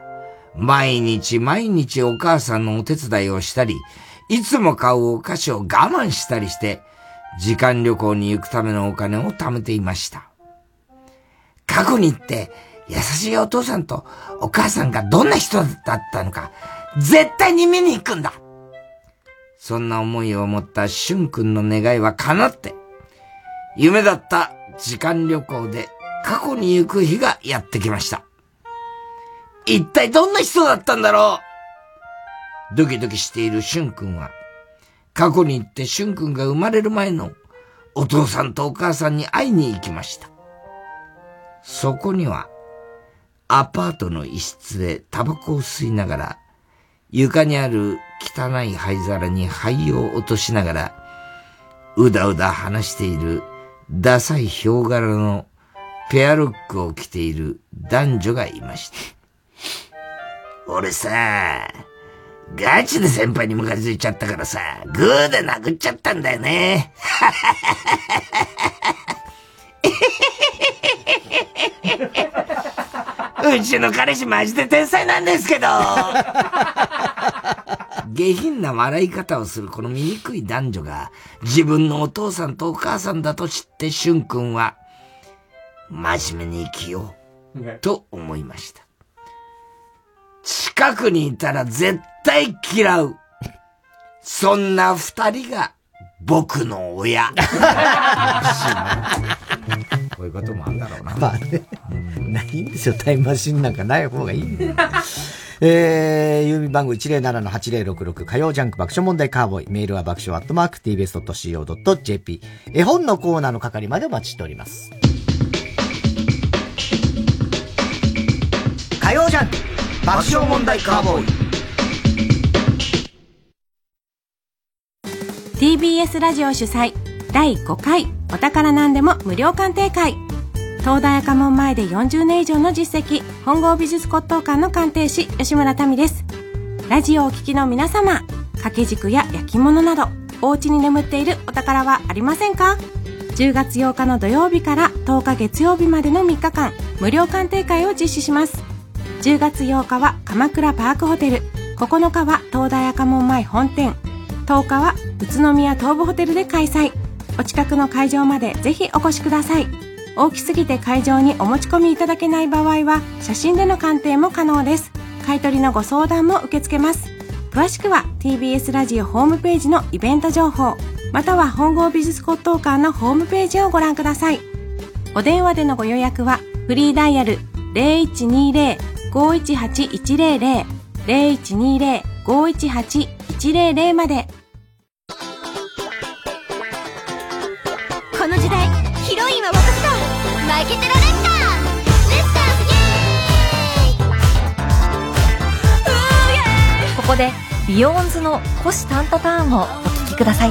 毎日毎日お母さんのお手伝いをしたり、いつも買うお菓子を我慢したりして、時間旅行に行くためのお金を貯めていました。過去に行って、優しいお父さんとお母さんがどんな人だったのか、絶対に見に行くんだそんな思いを持ったしゅんくんの願いは叶って、夢だった時間旅行で過去に行く日がやってきました。一体どんな人だったんだろう？ドキドキしているしゅんくんは、過去に行ってしゅんくんが生まれる前のお父さんとお母さんに会いに行きました。そこには、アパートの一室でタバコを吸いながら、床にある汚い灰皿に灰を落としながら、うだうだ話しているダサいヒョウ柄のペアルックを着ている男女がいました。俺さ、ガチで先輩にムカついちゃったからさ、グーで殴っちゃったんだよね。うちの彼氏マジで天才なんですけど下品な笑い方をするこの醜い男女が自分のお父さんとお母さんだと知ってしゅんくんは真面目に生きようと思いました。近くにいたら絶対嫌う。そんな二人が僕の親。こういうこともあんだろうな。まあね。ないんですよ。タイムマシンなんかない方がいいんだよ。えー、郵便番号107-8066火曜ジャンク爆笑問題カーボーイ。メールは爆笑アットマーク tbs.co.jp。絵本のコーナーの係までお待ちしております。火曜ジャンク爆笑問題カーボーイ。TBS ラジオ主催第5回お宝なんでも無料鑑定会。東大赤門前で40年以上の実績本郷美術骨董館の鑑定士吉村民です。ラジオをお聞きの皆様掛け軸や焼き物などお家に眠っているお宝はありませんか？10月8日の土曜日から10日月曜日までの3日間無料鑑定会を実施します。10月8日は鎌倉パークホテル。9日は東大赤門前本店。10日は宇都宮東武ホテルで開催。お近くの会場までぜひお越しください。大きすぎて会場にお持ち込みいただけない場合は写真での鑑定も可能です。買取のご相談も受け付けます。詳しくは TBS ラジオホームページのイベント情報。または本郷美術骨董館のホームページをご覧ください。お電話でのご予約はフリーダイヤル0120-518-100 0120-518-100まで。この時代ヒロインは私だ。負けてられんかここで BEYOOOOONDS の虎視タンタ・ターンをお聞きください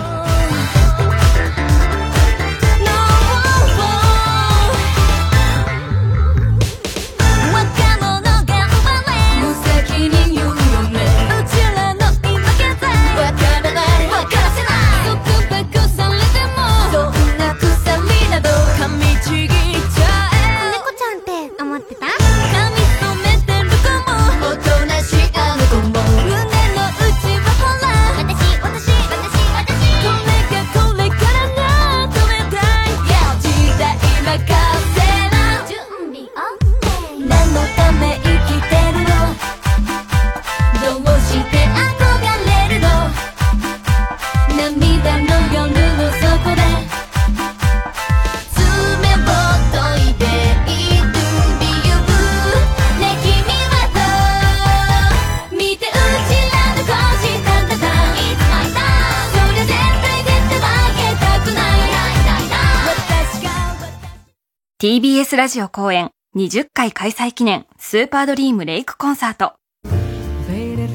TBS ラジオ公演20回開催記念スーパードリームレイクコンサート。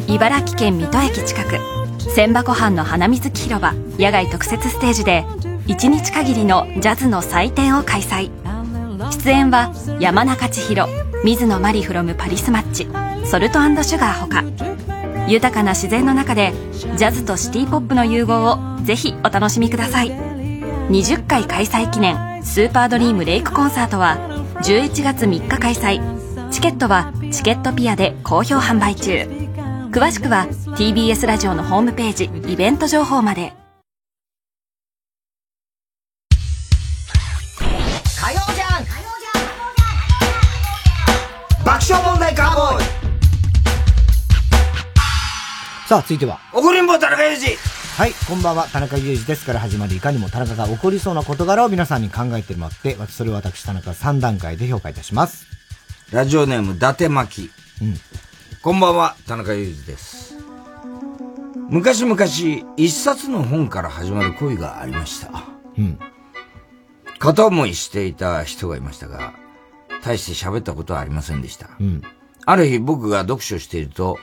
茨城県水戸駅近く千箱藩の花水木広場野外特設ステージで1日限りのジャズの祭典を開催。出演は山中千尋水野マリフロムパリスマッチソルトシュガーほか。豊かな自然の中でジャズとシティポップの融合をぜひお楽しみください。20回開催記念スーパードリームレイクコンサートは11月3日開催チケットはチケットピアで好評販売中。詳しくは TBS ラジオのホームページイベント情報まで。火曜じゃん。爆笑問題カーボーイ。さあ、続いては。怒りんぼ田中裕二はい、こんばんは、田中裕二ですから始まるいかにも田中が起こりそうな事柄を皆さんに考えてもらって、私それを私田中3段階で評価いたします。ラジオネーム伊達巻うん。こんばんは田中裕二です昔々一冊の本から始まる恋がありましたうん。片思いしていた人がいましたが大して喋ったことはありませんでしたうん。ある日僕が読書していると、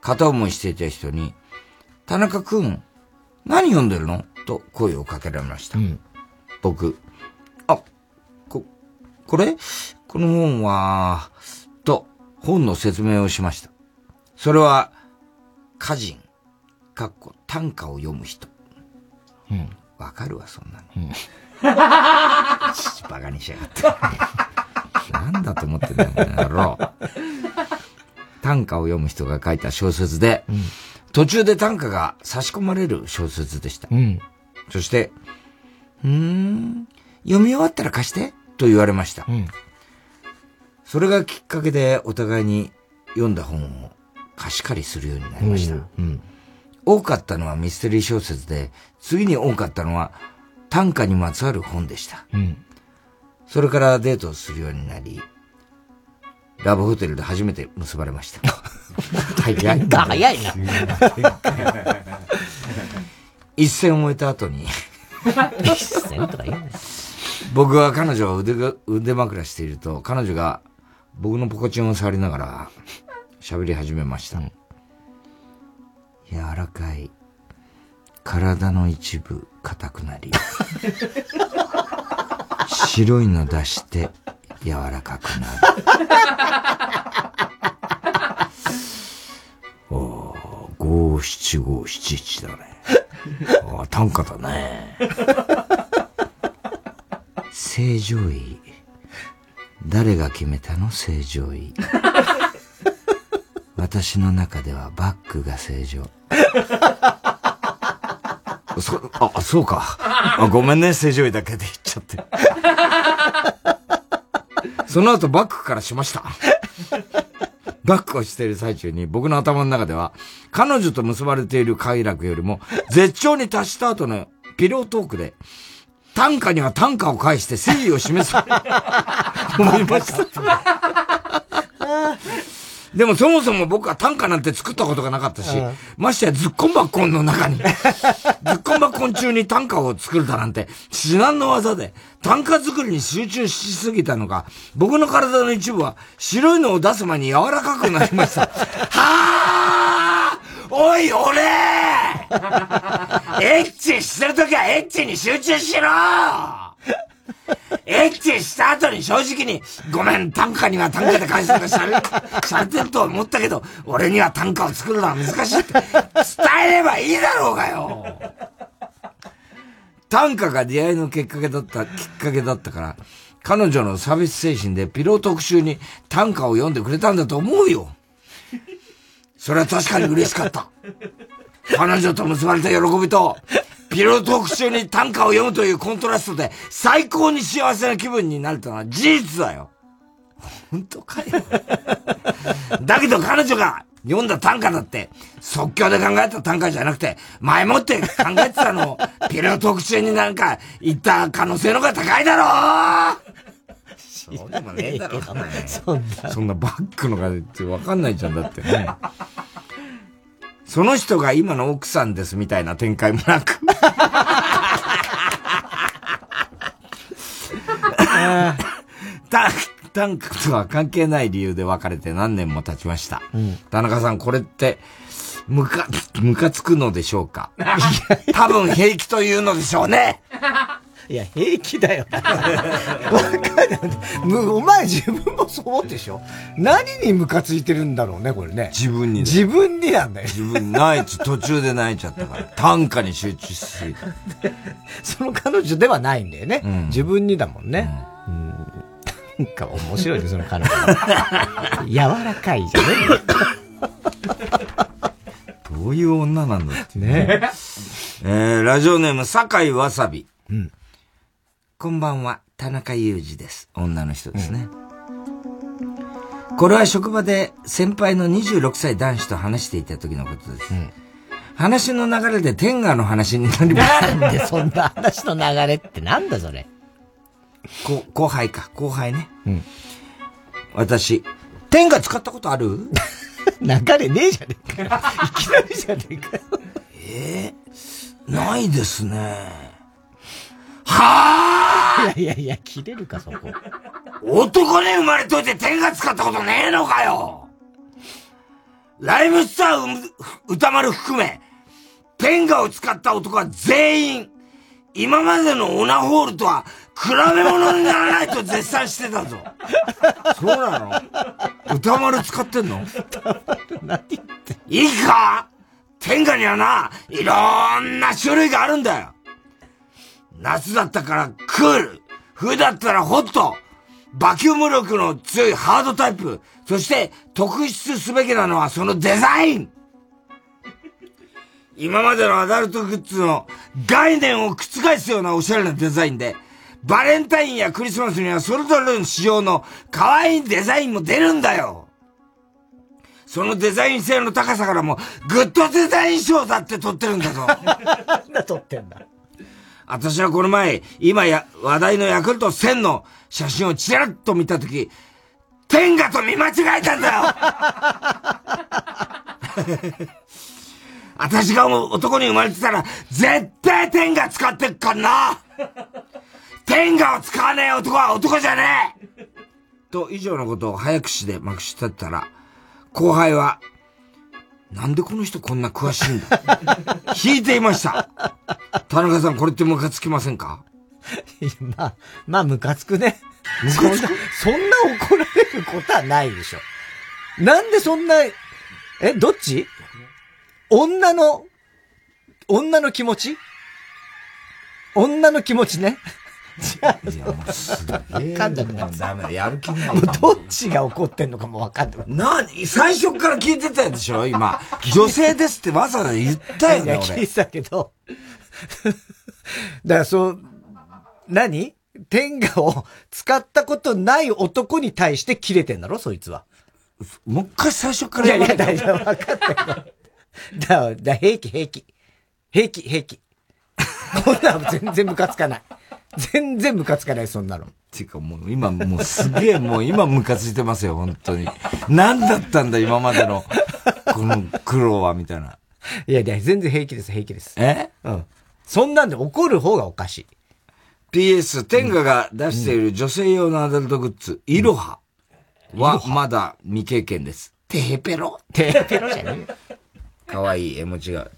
片思いしていた人に、田中くん、何読んでるの？と声をかけられました。僕、あ、こ、これ？この本は、と本の説明をしました。それは、歌人、かっこ短歌を読む人。うん。わかるわ、そんなの。うん。バカにしやがって。なんだと思ってんだよ、この野郎。短歌を読む人が書いた小説で、途中で短歌が差し込まれる小説でした。うん。そして、うーん、読み終わったら貸してと言われました。それがきっかけでお互いに読んだ本を貸し借りするようになりました。うん。多かったのはミステリー小説で、次に多かったのは短歌にまつわる本でした。うん。それからデートをするようになり、ラブホテルで初めて結ばれました。早いな。早いな。一戦を終えた後に 一戦とか言うね。僕は彼女を腕が腕枕していると、彼女が僕のポコチンを触りながら喋り始めました。柔らかい体の一部硬くなり、白いの出して柔らかくなる。おー、五七五七一だね。あ短歌だね。正常位。誰が決めたの正常位。私の中ではバックが正常。そ、あ、そうか。あごめんね、正常位だけで言っちゃって。その後バックからしました。バックをしている最中に僕の頭の中では、彼女と結ばれている快楽よりも、絶頂に達した後のピロートークで、短歌には短歌を返して誠意を示す。思いました。でもそもそも僕は短歌なんて作ったことがなかったしうん、ましてやズッコンバッコンの中に、ズッコンバッコン中に短歌を作るだなんて至難の技で、短歌作りに集中しすぎたのか、僕の体の一部は白いのを出す前に柔らかくなりました。はぁおい俺！エッチしてるときはエッチに集中しろエッチした後に正直に、ごめん、短歌には短歌で返すとかしゃれ、しゃれてると思ったけど、俺には短歌を作るのは難しいって伝えればいいだろうがよ短歌が出会いのきっかけだった、きっかけだったから、彼女のサービス精神でピロー特集に短歌を読んでくれたんだと思うよ。それは確かに嬉しかった。彼女と結ばれた喜びと、ピロートーク中に短歌を読むというコントラストで最高に幸せな気分になれたのは事実だよ。本当かよ。だけど彼女が読んだ短歌だって、即興で考えた短歌じゃなくて、前もって考えてたのを、ピロートーク中になんか言った可能性の方が高いだろそうでもねえだろ、そんな。そんなバックのがってわかんないじゃんだってね。その人が今の奥さんですみたいな展開もなく。た短歌とは関係ない理由で別れて何年も経ちました。田中さん、これって、むか、むかつくのでしょうか？多分平気というのでしょうねいや、平気だよ。わかんないむお前自分もそう思ってでしょ？何にムカついてるんだろうね、これね。自分に。自分になんだよ。自分泣いち、途中で泣いちゃったから。短歌に集中しすぎた。その彼女ではないんだよね。自分にだもんね。うん。なんか面白いね、その彼女。柔らかいじゃねどういう女なんだってね。えー、ラジオネーム、酒井わさび。こんばんは、田中裕二です。女の人ですね。これは職場で先輩の26歳男子と話していた時のことです。話の流れで天下の話になりました。なんでそんな話の流れってなんだそれ。こ後輩か、後輩ね。私、天下使ったことある？流れねえじゃねえかよ。いきなりじゃねえかよ。えー、ないですね。はあ？いやいやいや、切れるか、そこ。男に生まれといて天下使ったことねえのかよライムスターう歌丸含め、天下を使った男は全員、今までのオナホールとは比べ物にならないと絶賛してたぞ。そうなの？歌丸使ってんの？いいか？天下にはな、いろんな種類があるんだよ。夏だったからクール、冬だったらホット、バキューム力の強いハードタイプ、そして特筆すべきなのはそのデザイン。今までのアダルトグッズの概念を覆すようなおしゃれなデザインで、バレンタインやクリスマスにはそれぞれの仕様の可愛いデザインも出るんだよ。そのデザイン性の高さからも、グッドデザイン賞だって取ってるんだぞ。なんだ取ってんだ？私はこの前、今や話題のヤクルト1000の写真をちらっと見たとき、天下と見間違えたんだよ。私が男に生まれてたら、絶対天下使ってっからな。天下を使わねえ男は男じゃねえ。と、以上のことを早口でまくし立てたら、後輩は、なんでこの人こんな詳しいんだ？引いていました。田中さん、これってムカつきませんか？まあ、まあ、ムカつくね。そんな、そんな怒られることはないでしょ。なんでそんな、え、どっち？女の、女の気持ち？女の気持ちね。じゃあ、いや、もうすげえ。わかんなくなっダメだ、やる気ない。もうどっちが怒ってんのかもわかんない。なに、最初から聞いてたでしょ？今。女性ですってわざわざ言ったよね、いや、聞俺い。てたけど。だからそう、何？天下を使ったことない男に対して切れてんだろそいつは。もう一回最初からいやいや、や大丈夫、分かったよ。だだ平気、平気。平気、平気。こんなの全然ムカつかない。全然ムカつかない、そんなの。ていうかもう今もうすげえもう今ムカついてますよ、本当に。何だったんだ、今までの、この苦労は、みたいな。いやいや、全然平気です、平気です。え？うん。そんなんで怒る方がおかしい。PS、天下が出している女性用のアダルトグッズ、イロハはまだ未経験です。テヘペロ？テヘペロじゃねえよ。かわいい絵文字が。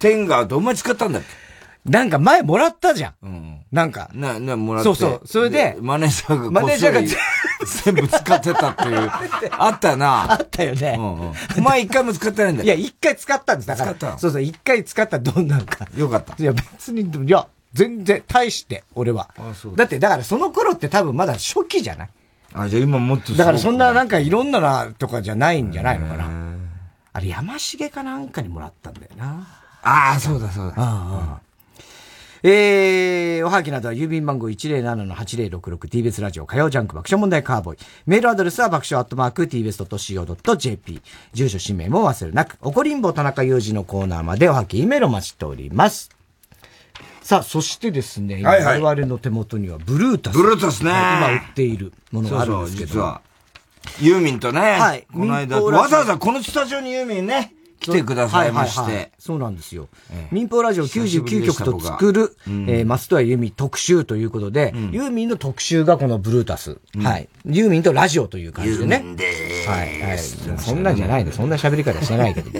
天下はどんまり使ったんだっけなんか前もらったじゃん。うん。なんか。な、な、もらって。そうそうそれでマネージャーがマネージャーが全部使ってたっていう。あったよな。あったよね。うんうん。お前一回も使ってないんだよ。いや、一回使ったんです。だから。使ったの？そうそう、一回使ったらどんなんか。よかった。いや、別に、いや、全然、大して、俺は。だって、だからその頃って多分まだ初期じゃない？あ、じゃあ今もっとだからそんななんかいろんななとかじゃないんじゃないのかな。あれ、山重かなんかにもらったんだよな。ああ、そうだそうだ。ああえー、おはがきなどは郵便番号 107-8066TBS ラジオ火曜ジャンク爆笑問題カーボーイ。メールアドレスは爆笑アットマーク TBS.CO.JP。住所氏名も忘れなく。おこりんぼ田中裕二のコーナーまでおはがき、メールを待ちしております。さあ、そしてですね、今はいはい我々の手元にはブルータス。ブルータスね今売っているものがあるんですけど。そうそう実はユーミンとね、はいこの間、わざわざこのスタジオにユーミンね、来てくださいまして。はははそうなんですよ。民放ラジオ久しぶり99でした曲と作る、うんえー、松任谷由実特集ということで、ユーミンの特集がこのブルータス。はい。ユーミンとラジオという感じでね。はい。はい。そんなんじゃないで、そんな喋り方してないけど。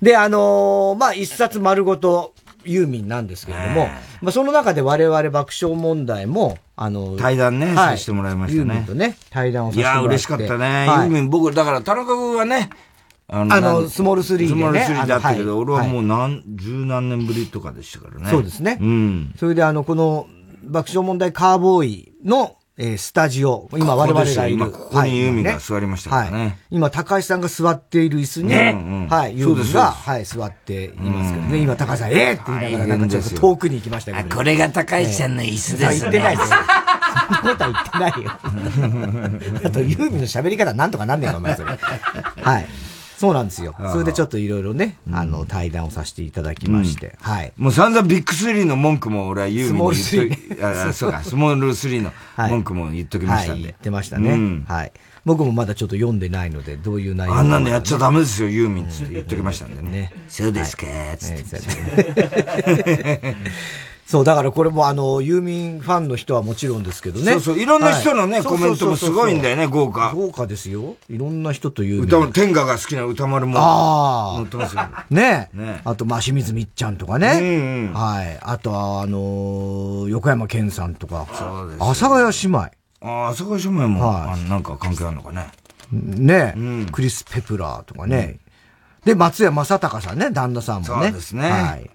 で、あのーまあ、一冊丸ごとユーミンなんですけれども、まあ、その中で我々爆笑問題も、あのー対談ね、はいさせてもらいましたユーミンね。とね、対談をさせいや、てもらって。嬉しかったね。はいユーミン、僕、だから、田中君はね、ああのなんスモールスリーでねスモールスリーだったけど、俺はもう何、十何年ぶりとかでしたからね。そうですね。うん。それであの、この爆笑問題カーボーイの、えースタジオ、今我々がいる。今ここにユーミンがはい座りましたからねはい今、高橋さんが座っている椅子に、うんうんはい、ユーミンが、はい、座っていますけどね。今、高橋さん、ええって言いながら、なんかちょっと遠くに行きましたけど、これが高橋さんの椅子ですねええ言ってないです。そんなことは言ってないよ。あと、ユーミンの喋り方なんとかなんねえか、お前それ。はい。そうなんですよ。それでちょっといろいろね、あの、対談をさせていただきまして、はい。もう散々ビッグスリーの文句も俺はユーミンに言っといああ そうか、スモールスリーの文句も言っときましたんで。はい、言ってましたね、うん。はい。僕もまだちょっと読んでないので、どういう内容あんなのやっちゃダメですよ、ユーミンって言っときましたんでね。そうですか、つって。そう、だからこれもあの、ユーミンファンの人はもちろんですけどね。そうそういろんな人のねはいコメントもすごいんだよね豪華豪華ですよ。いろんな人とユーミン。歌も、天下が好きな宇多丸もああ。載ってますよ。ねねあと、まあ、清水みっちゃんとかね。はい。あとは、あのー横山健さんとか。そうです阿佐ヶ谷姉妹。ああ、阿佐ヶ谷姉妹も、はいなんか関係あるのかね。ね、クリス・ペプラーとかね。で、松山正隆さんね、旦那さんもね。そうですねはい。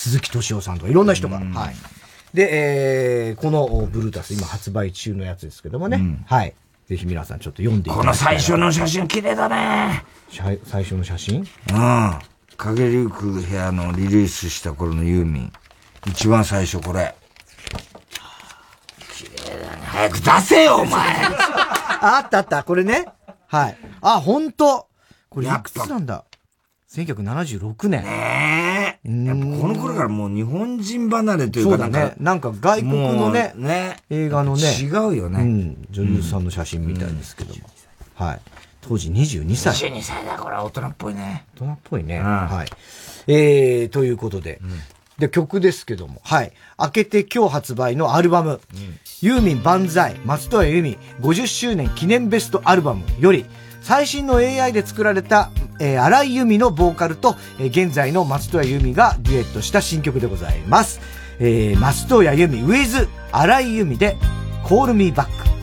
鈴木敏夫さんとか、いろんな人が。はい。で、えー、このブルータス、今発売中のやつですけどもね。はい。ぜひ皆さんちょっと読んでいただきたいこの最初の写真綺麗だね。最最初の写真？うん。影リューク部屋のリリースした頃のユーミン。一番最初これ。綺麗だね。早く出せよ、お前あ あったあった、これね。はい。あ、ほんと。これいくつなんだ ?1976 年。ねえ。やっぱこの頃からもう日本人離れというかそうだね。なんか外国のね、ね映画のね。違うよねうん。女優さんの写真みたいですけども。はい。当時22歳。22歳だ、これ大人っぽいね。大人っぽいね。うんはい。えー、ということで。で、曲ですけども。はい。明けて今日発売のアルバム。ユーミン万歳、松任谷由実50周年記念ベストアルバムより、最新の AI で作られた、えー、荒井由実のボーカルと、えー現在の松任谷由実がデュエットした新曲でございます。えー、松任谷由実 with 荒井由実で Call Me Back。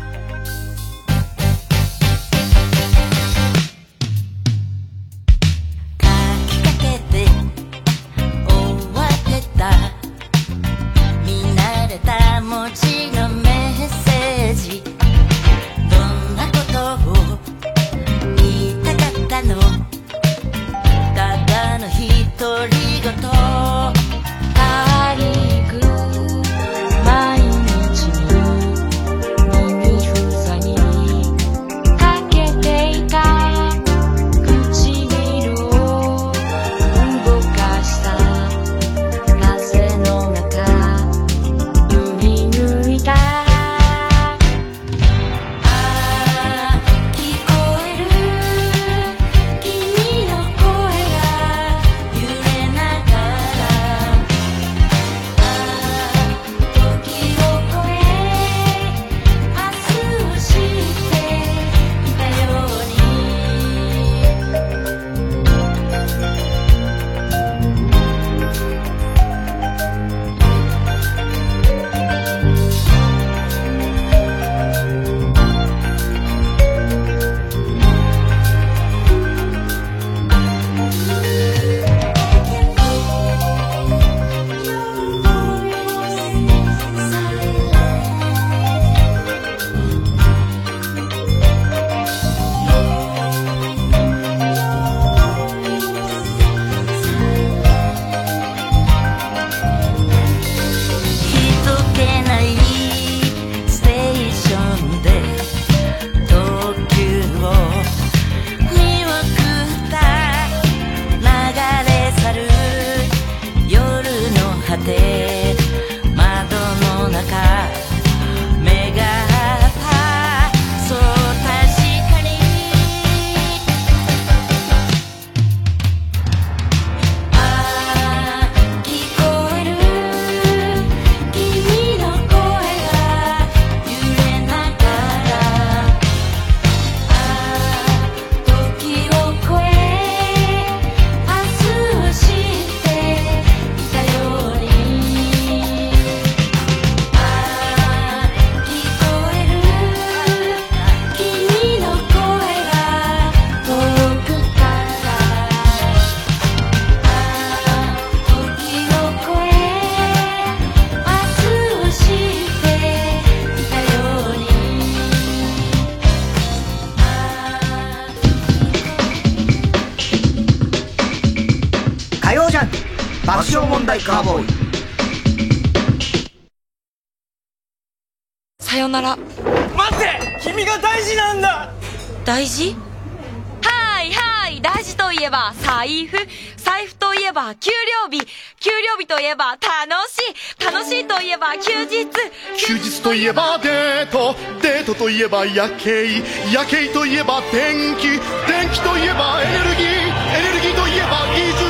いえば夜景夜景といえば電気電気といえばエネルギーエネルギーといえば技術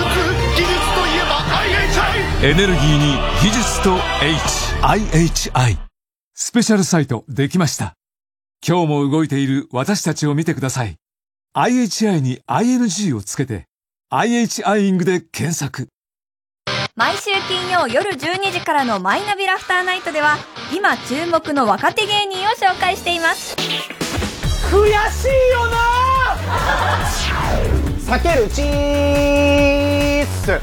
技術といえば IHI エネルギーに技術と HIHI スペシャルサイトできました。今日も動いている私たちを見てください。IHI に ING をつけて IHI イングで検索。毎週金曜夜12時からのマイナビラフターナイトでは今注目の若手芸人を紹介しています。悔しいよな！避けるチース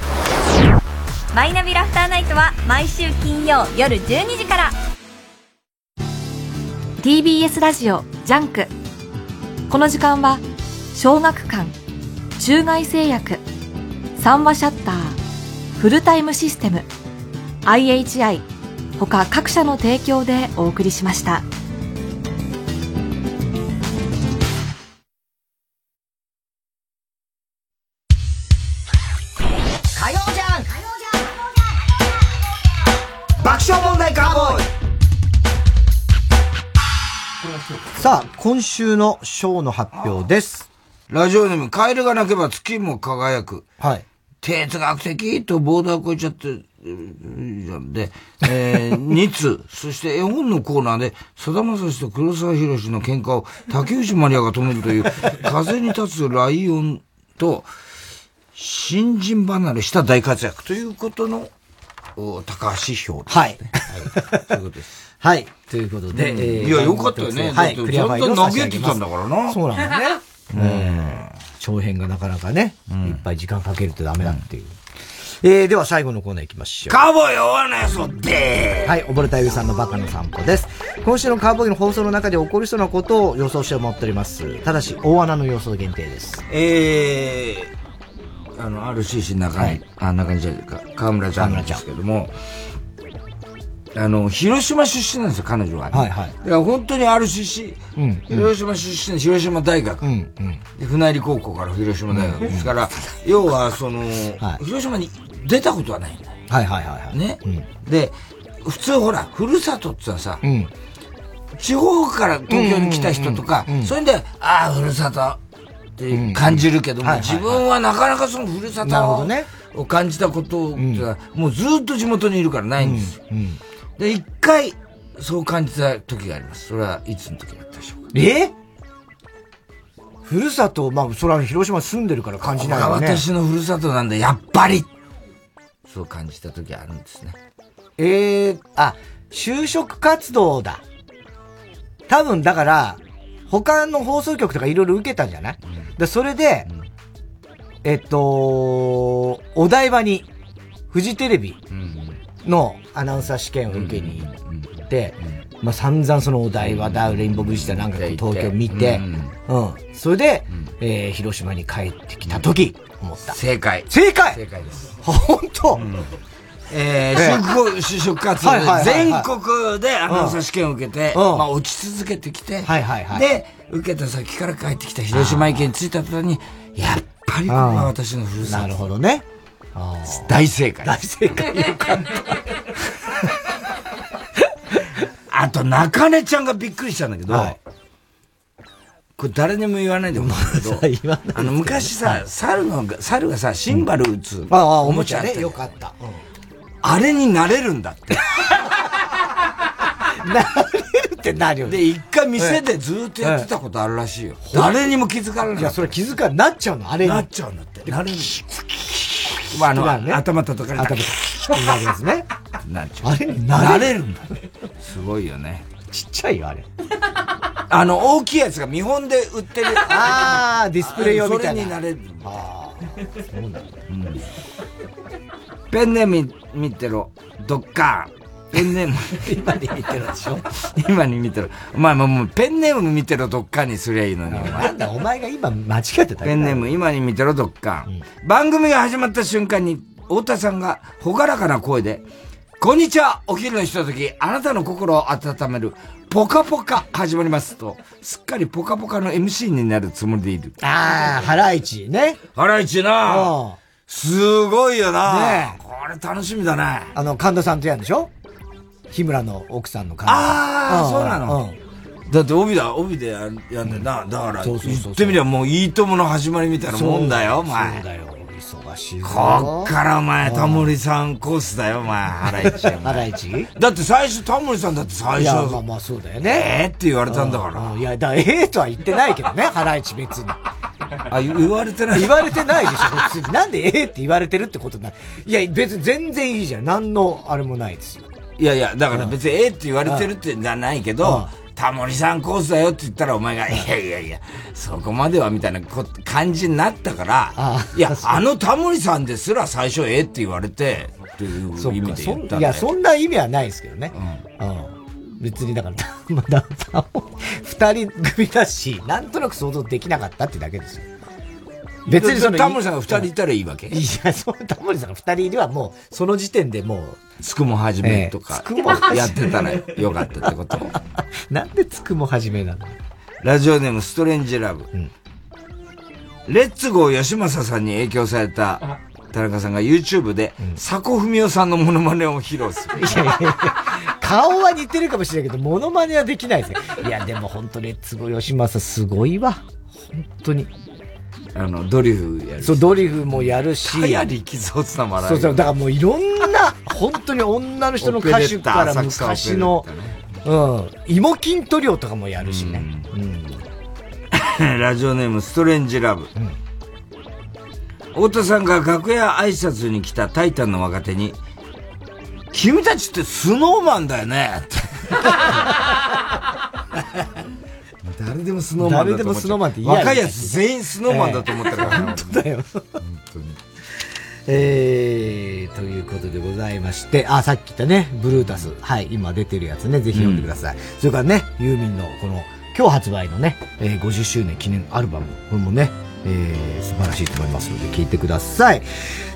マイナビラフターナイトは毎週金曜夜12時から。TBS ラジオ JUNK。この時間は小学館中外製薬三和シャッターフルタイムシステム IHI 他各社の提供でお送りしました。火曜じゃん爆笑問題カーボーイさあ、今週のショーの発表です。ラジオネーム、カエルが鳴けば月も輝く。はい。哲学的とボーダー越えちゃって、で、えー、2通、そして絵本のコーナーで、さだまさしと黒沢博の喧嘩を竹内まりやが止めるという、風に立つライオンと、新人離れした大活躍ということの、お高橋票です、ね。はい。そういうことです。はい。ということで、うんえーいやよかったよねはい。ちゃんと投げてたんだからなそうなんだね。うん。長編がなかなかね、いっぱい時間かけるとダメだっていう。えー、では最後のコーナー行きましょう。カーボーイ大穴やそってはい、溺れたゆうさんのバカの散歩です。今週のカーボーイの放送の中で起こりそうなことを予想して思っております。ただし、大穴の予想限定です。えー、あの、RCC の中に、あ、中にじゃか、河村ちゃんなんですけども、あの、広島出身なんですよ、彼女は、ね。はいはいだから本当に RCC、うん広島出身、広島大学。で船入高校から広島大学ですから、要は、その、広島に出たことはないんだよ。はいはいはいはい。ね。で、普通ほら、ふるさとってのはさ、うん。地方から東京に来た人とか、そういうんで、ああ、ふるさとって感じるけども、はいはいはい自分はなかなかそのふるさとを感じたことってのは、もうずっと地元にいるからないんですよ。うん。で、一回、そう感じた時があります。それはいつの時だったでしょうか。え？ふるさと、まあ、それは広島に住んでるから感じないここよね。が私のふるさとなんで、やっぱりそう感じた時があるんですね。ええあ、就職活動だ。多分だから、他の放送局とかいろいろ受けたんじゃない、で、それで、えっと、お台場に、フジテレビのアナウンサー試験を受けに行って、まあ散々そのお台場だ、レインボーブリッジだなんか東京見て、うん。それで、えー広島に帰ってきた時、思った。正解。正解！正解です。本当、えー、ええ就職就職活動で全国でアナウンサー試験を受けて、うん。まあ落ち続けてきて、はいはいはい。で、受けた先から帰ってきた広島駅に着いた途端に、やっぱりここが私のふるさと。なるほどね。大正解。大正解。よかった。あと、中根ちゃんがびっくりしたんだけど、これ誰にも言わないでほし いけど、あの、昔さ、猿の、猿がさ、シンバル打つ、ああ、おもちゃね。よかった。あれになれるんだって。なれるってなるよ。で、一回店でずっとやってたことあるらしいよ。誰にも気づかれない。いや、それ気づかなっちゃうの、あれに。なっちゃうんだって。なれるまあ、あの、頭叩かれた。頭叩なるやつね。なっちゃう。あれ？になれるんだ。すごいよね。ちっちゃいよ、あれ。あの、大きいやつが見本で売ってる。あーディスプレイ用みたいなそれになれる。ああ、そうなんだ。ペンネーム見てろ、ドッカーン。ペンネーム、今に見てろでしょ？今に見てろ。お前もうもうペンネーム見てろ、ドッカーンにすりゃいいのに。なんだ、お前が今間違ってたペンネーム、今に見てろ、ドッカン。番組が始まった瞬間に、太田さんが朗らかな声で、こんにちはお昼のひととき、あなたの心を温める、ポカポカ始まりますと、すっかりポカポカの MC になるつもりでいる。ああ、ハライチね。ハライチなすごいよなねこれ楽しみだね。あの、神田さんとやんでしょ？日村の奥さんの神田さん。ああ、んそうなの。うんだって帯だ、帯でややんだよな。だから、言ってみりゃもういいともの始まりみたいなもんだよ、お前。そうだよ。忙しいぞこっからお前、タモリさんコースだよ、お前、ハライチ。ハライチ？だって最初、タモリさんだって最いや、初、まあまあそうだよね。えーって言われたんだから。うんいや、だええとは言ってないけどね、ハライチ別に。あ、言われてない？言われてないでしょ、別に。なんでええって言われてるってことない。いや、別に全然いいじゃん。何のあれもないですよ。いやいや、だから別にええって言われてるってじゃないけど、タモリさんコースだよって言ったらお前が、いやいやいや、そこまではみたいなこ感じになったから、いや、あのタモリさんですら最初ええって言われて、っていう意味で言ったんだよ。そんな意味はないですけどね。うん。別にだから、まだ、二人組だし、なんとなく想像できなかったってだけですよ。別にその、タモリさんが二人いたらいいわけ？いや、そう、タモリさんが二人いればもう、その時点でもう、つくもはじめとかええつくもやってたらよかったってこと。なんでつくもはじめなの？ラジオネームストレンジラブ。レッツゴー吉正さんに影響された田中さんが YouTube で、佐古文夫さんのモノマネを披露する。いやいやいや顔は似てるかもしれないけど、モノマネはできないですよ。いや、でも本当レッツゴー吉正すごいわ。本当に。あの、ドリフやるし。そう、ドリフもやるし。かや力造つな笑い。そうそう、だからもういろんな、本当に女の人の歌手から昔の、うん、芋筋トリオとかもやるしね。ラジオネームストレンジラブ。太田さんが楽屋挨拶に来たタイタンの若手に、君たちってスノーマンだよね 誰でもスノーマンだと思っ誰でもスノーマンって嫌や若いやつ全員スノーマンだと思ってるから、本当だよ。えー、ということでございまして、あ、さっき言ったね、ブルータス。はい、今出てるやつね、ぜひ読んでください。それからね、ユーミンのこの、今日発売のね、えー50周年記念アルバム。これもね、えー、素晴らしいと思いますので、聞いてください。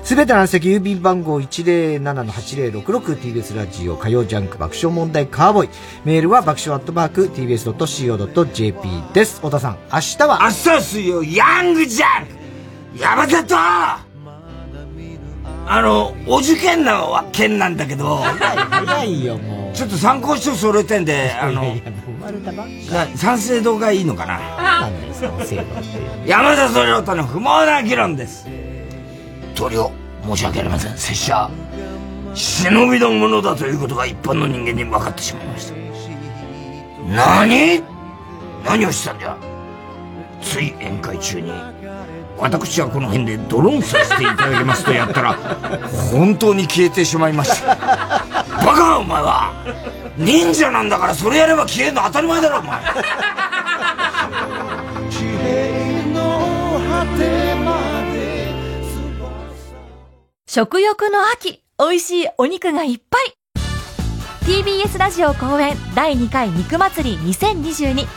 すべての席郵便番号 107-8066TBS ラジオ火曜ジャンク爆笑問題カーボーイ。メールは爆笑アットマーク TBS.CO.JP です。小田さん、明日は？明日は水曜、ヤングジャンク山里あの、お受験の件なんだけど、早いよ、もう。ちょっと参考書揃えてんで、あの、生まれたばっな三省堂がいいのかな？山里亮太の不毛な議論です。棟梁、申し訳ありません。拙者、忍びのものだということが一般の人間に分かってしまいました。何？何をしたんじゃ？つい宴会中に、私はこの辺でドローンさせていただきますとやったら、本当に消えてしまいました。バカお前は忍者なんだからそれやれば消えるの当たり前だろ、お前。食欲の秋、美味しいお肉がいっぱい TBS ラジオ公演第2回肉祭り2022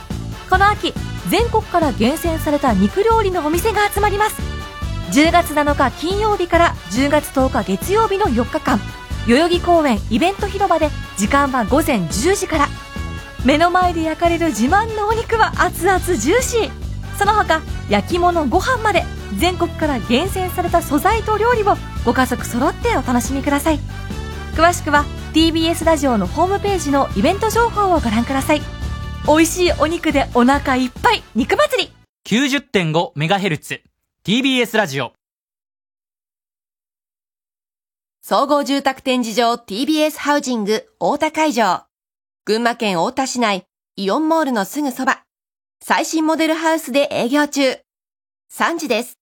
この秋全国から厳選された肉料理のお店が集まります。10月7日金曜日から10月10日月曜日の4日間代々木公園イベント広場で時間は午前10時から。目の前で焼かれる自慢のお肉は熱々ジューシー。その他焼き物ご飯まで全国から厳選された素材と料理をご家族揃ってお楽しみください。詳しくは TBS ラジオのホームページのイベント情報をご覧ください。美味しいお肉でお腹いっぱい肉祭り 90.5MHz TBS ラジオ総合住宅展示場 TBS ハウジング大田会場。群馬県大田市内イオンモールのすぐそば。最新モデルハウスで営業中。3時です。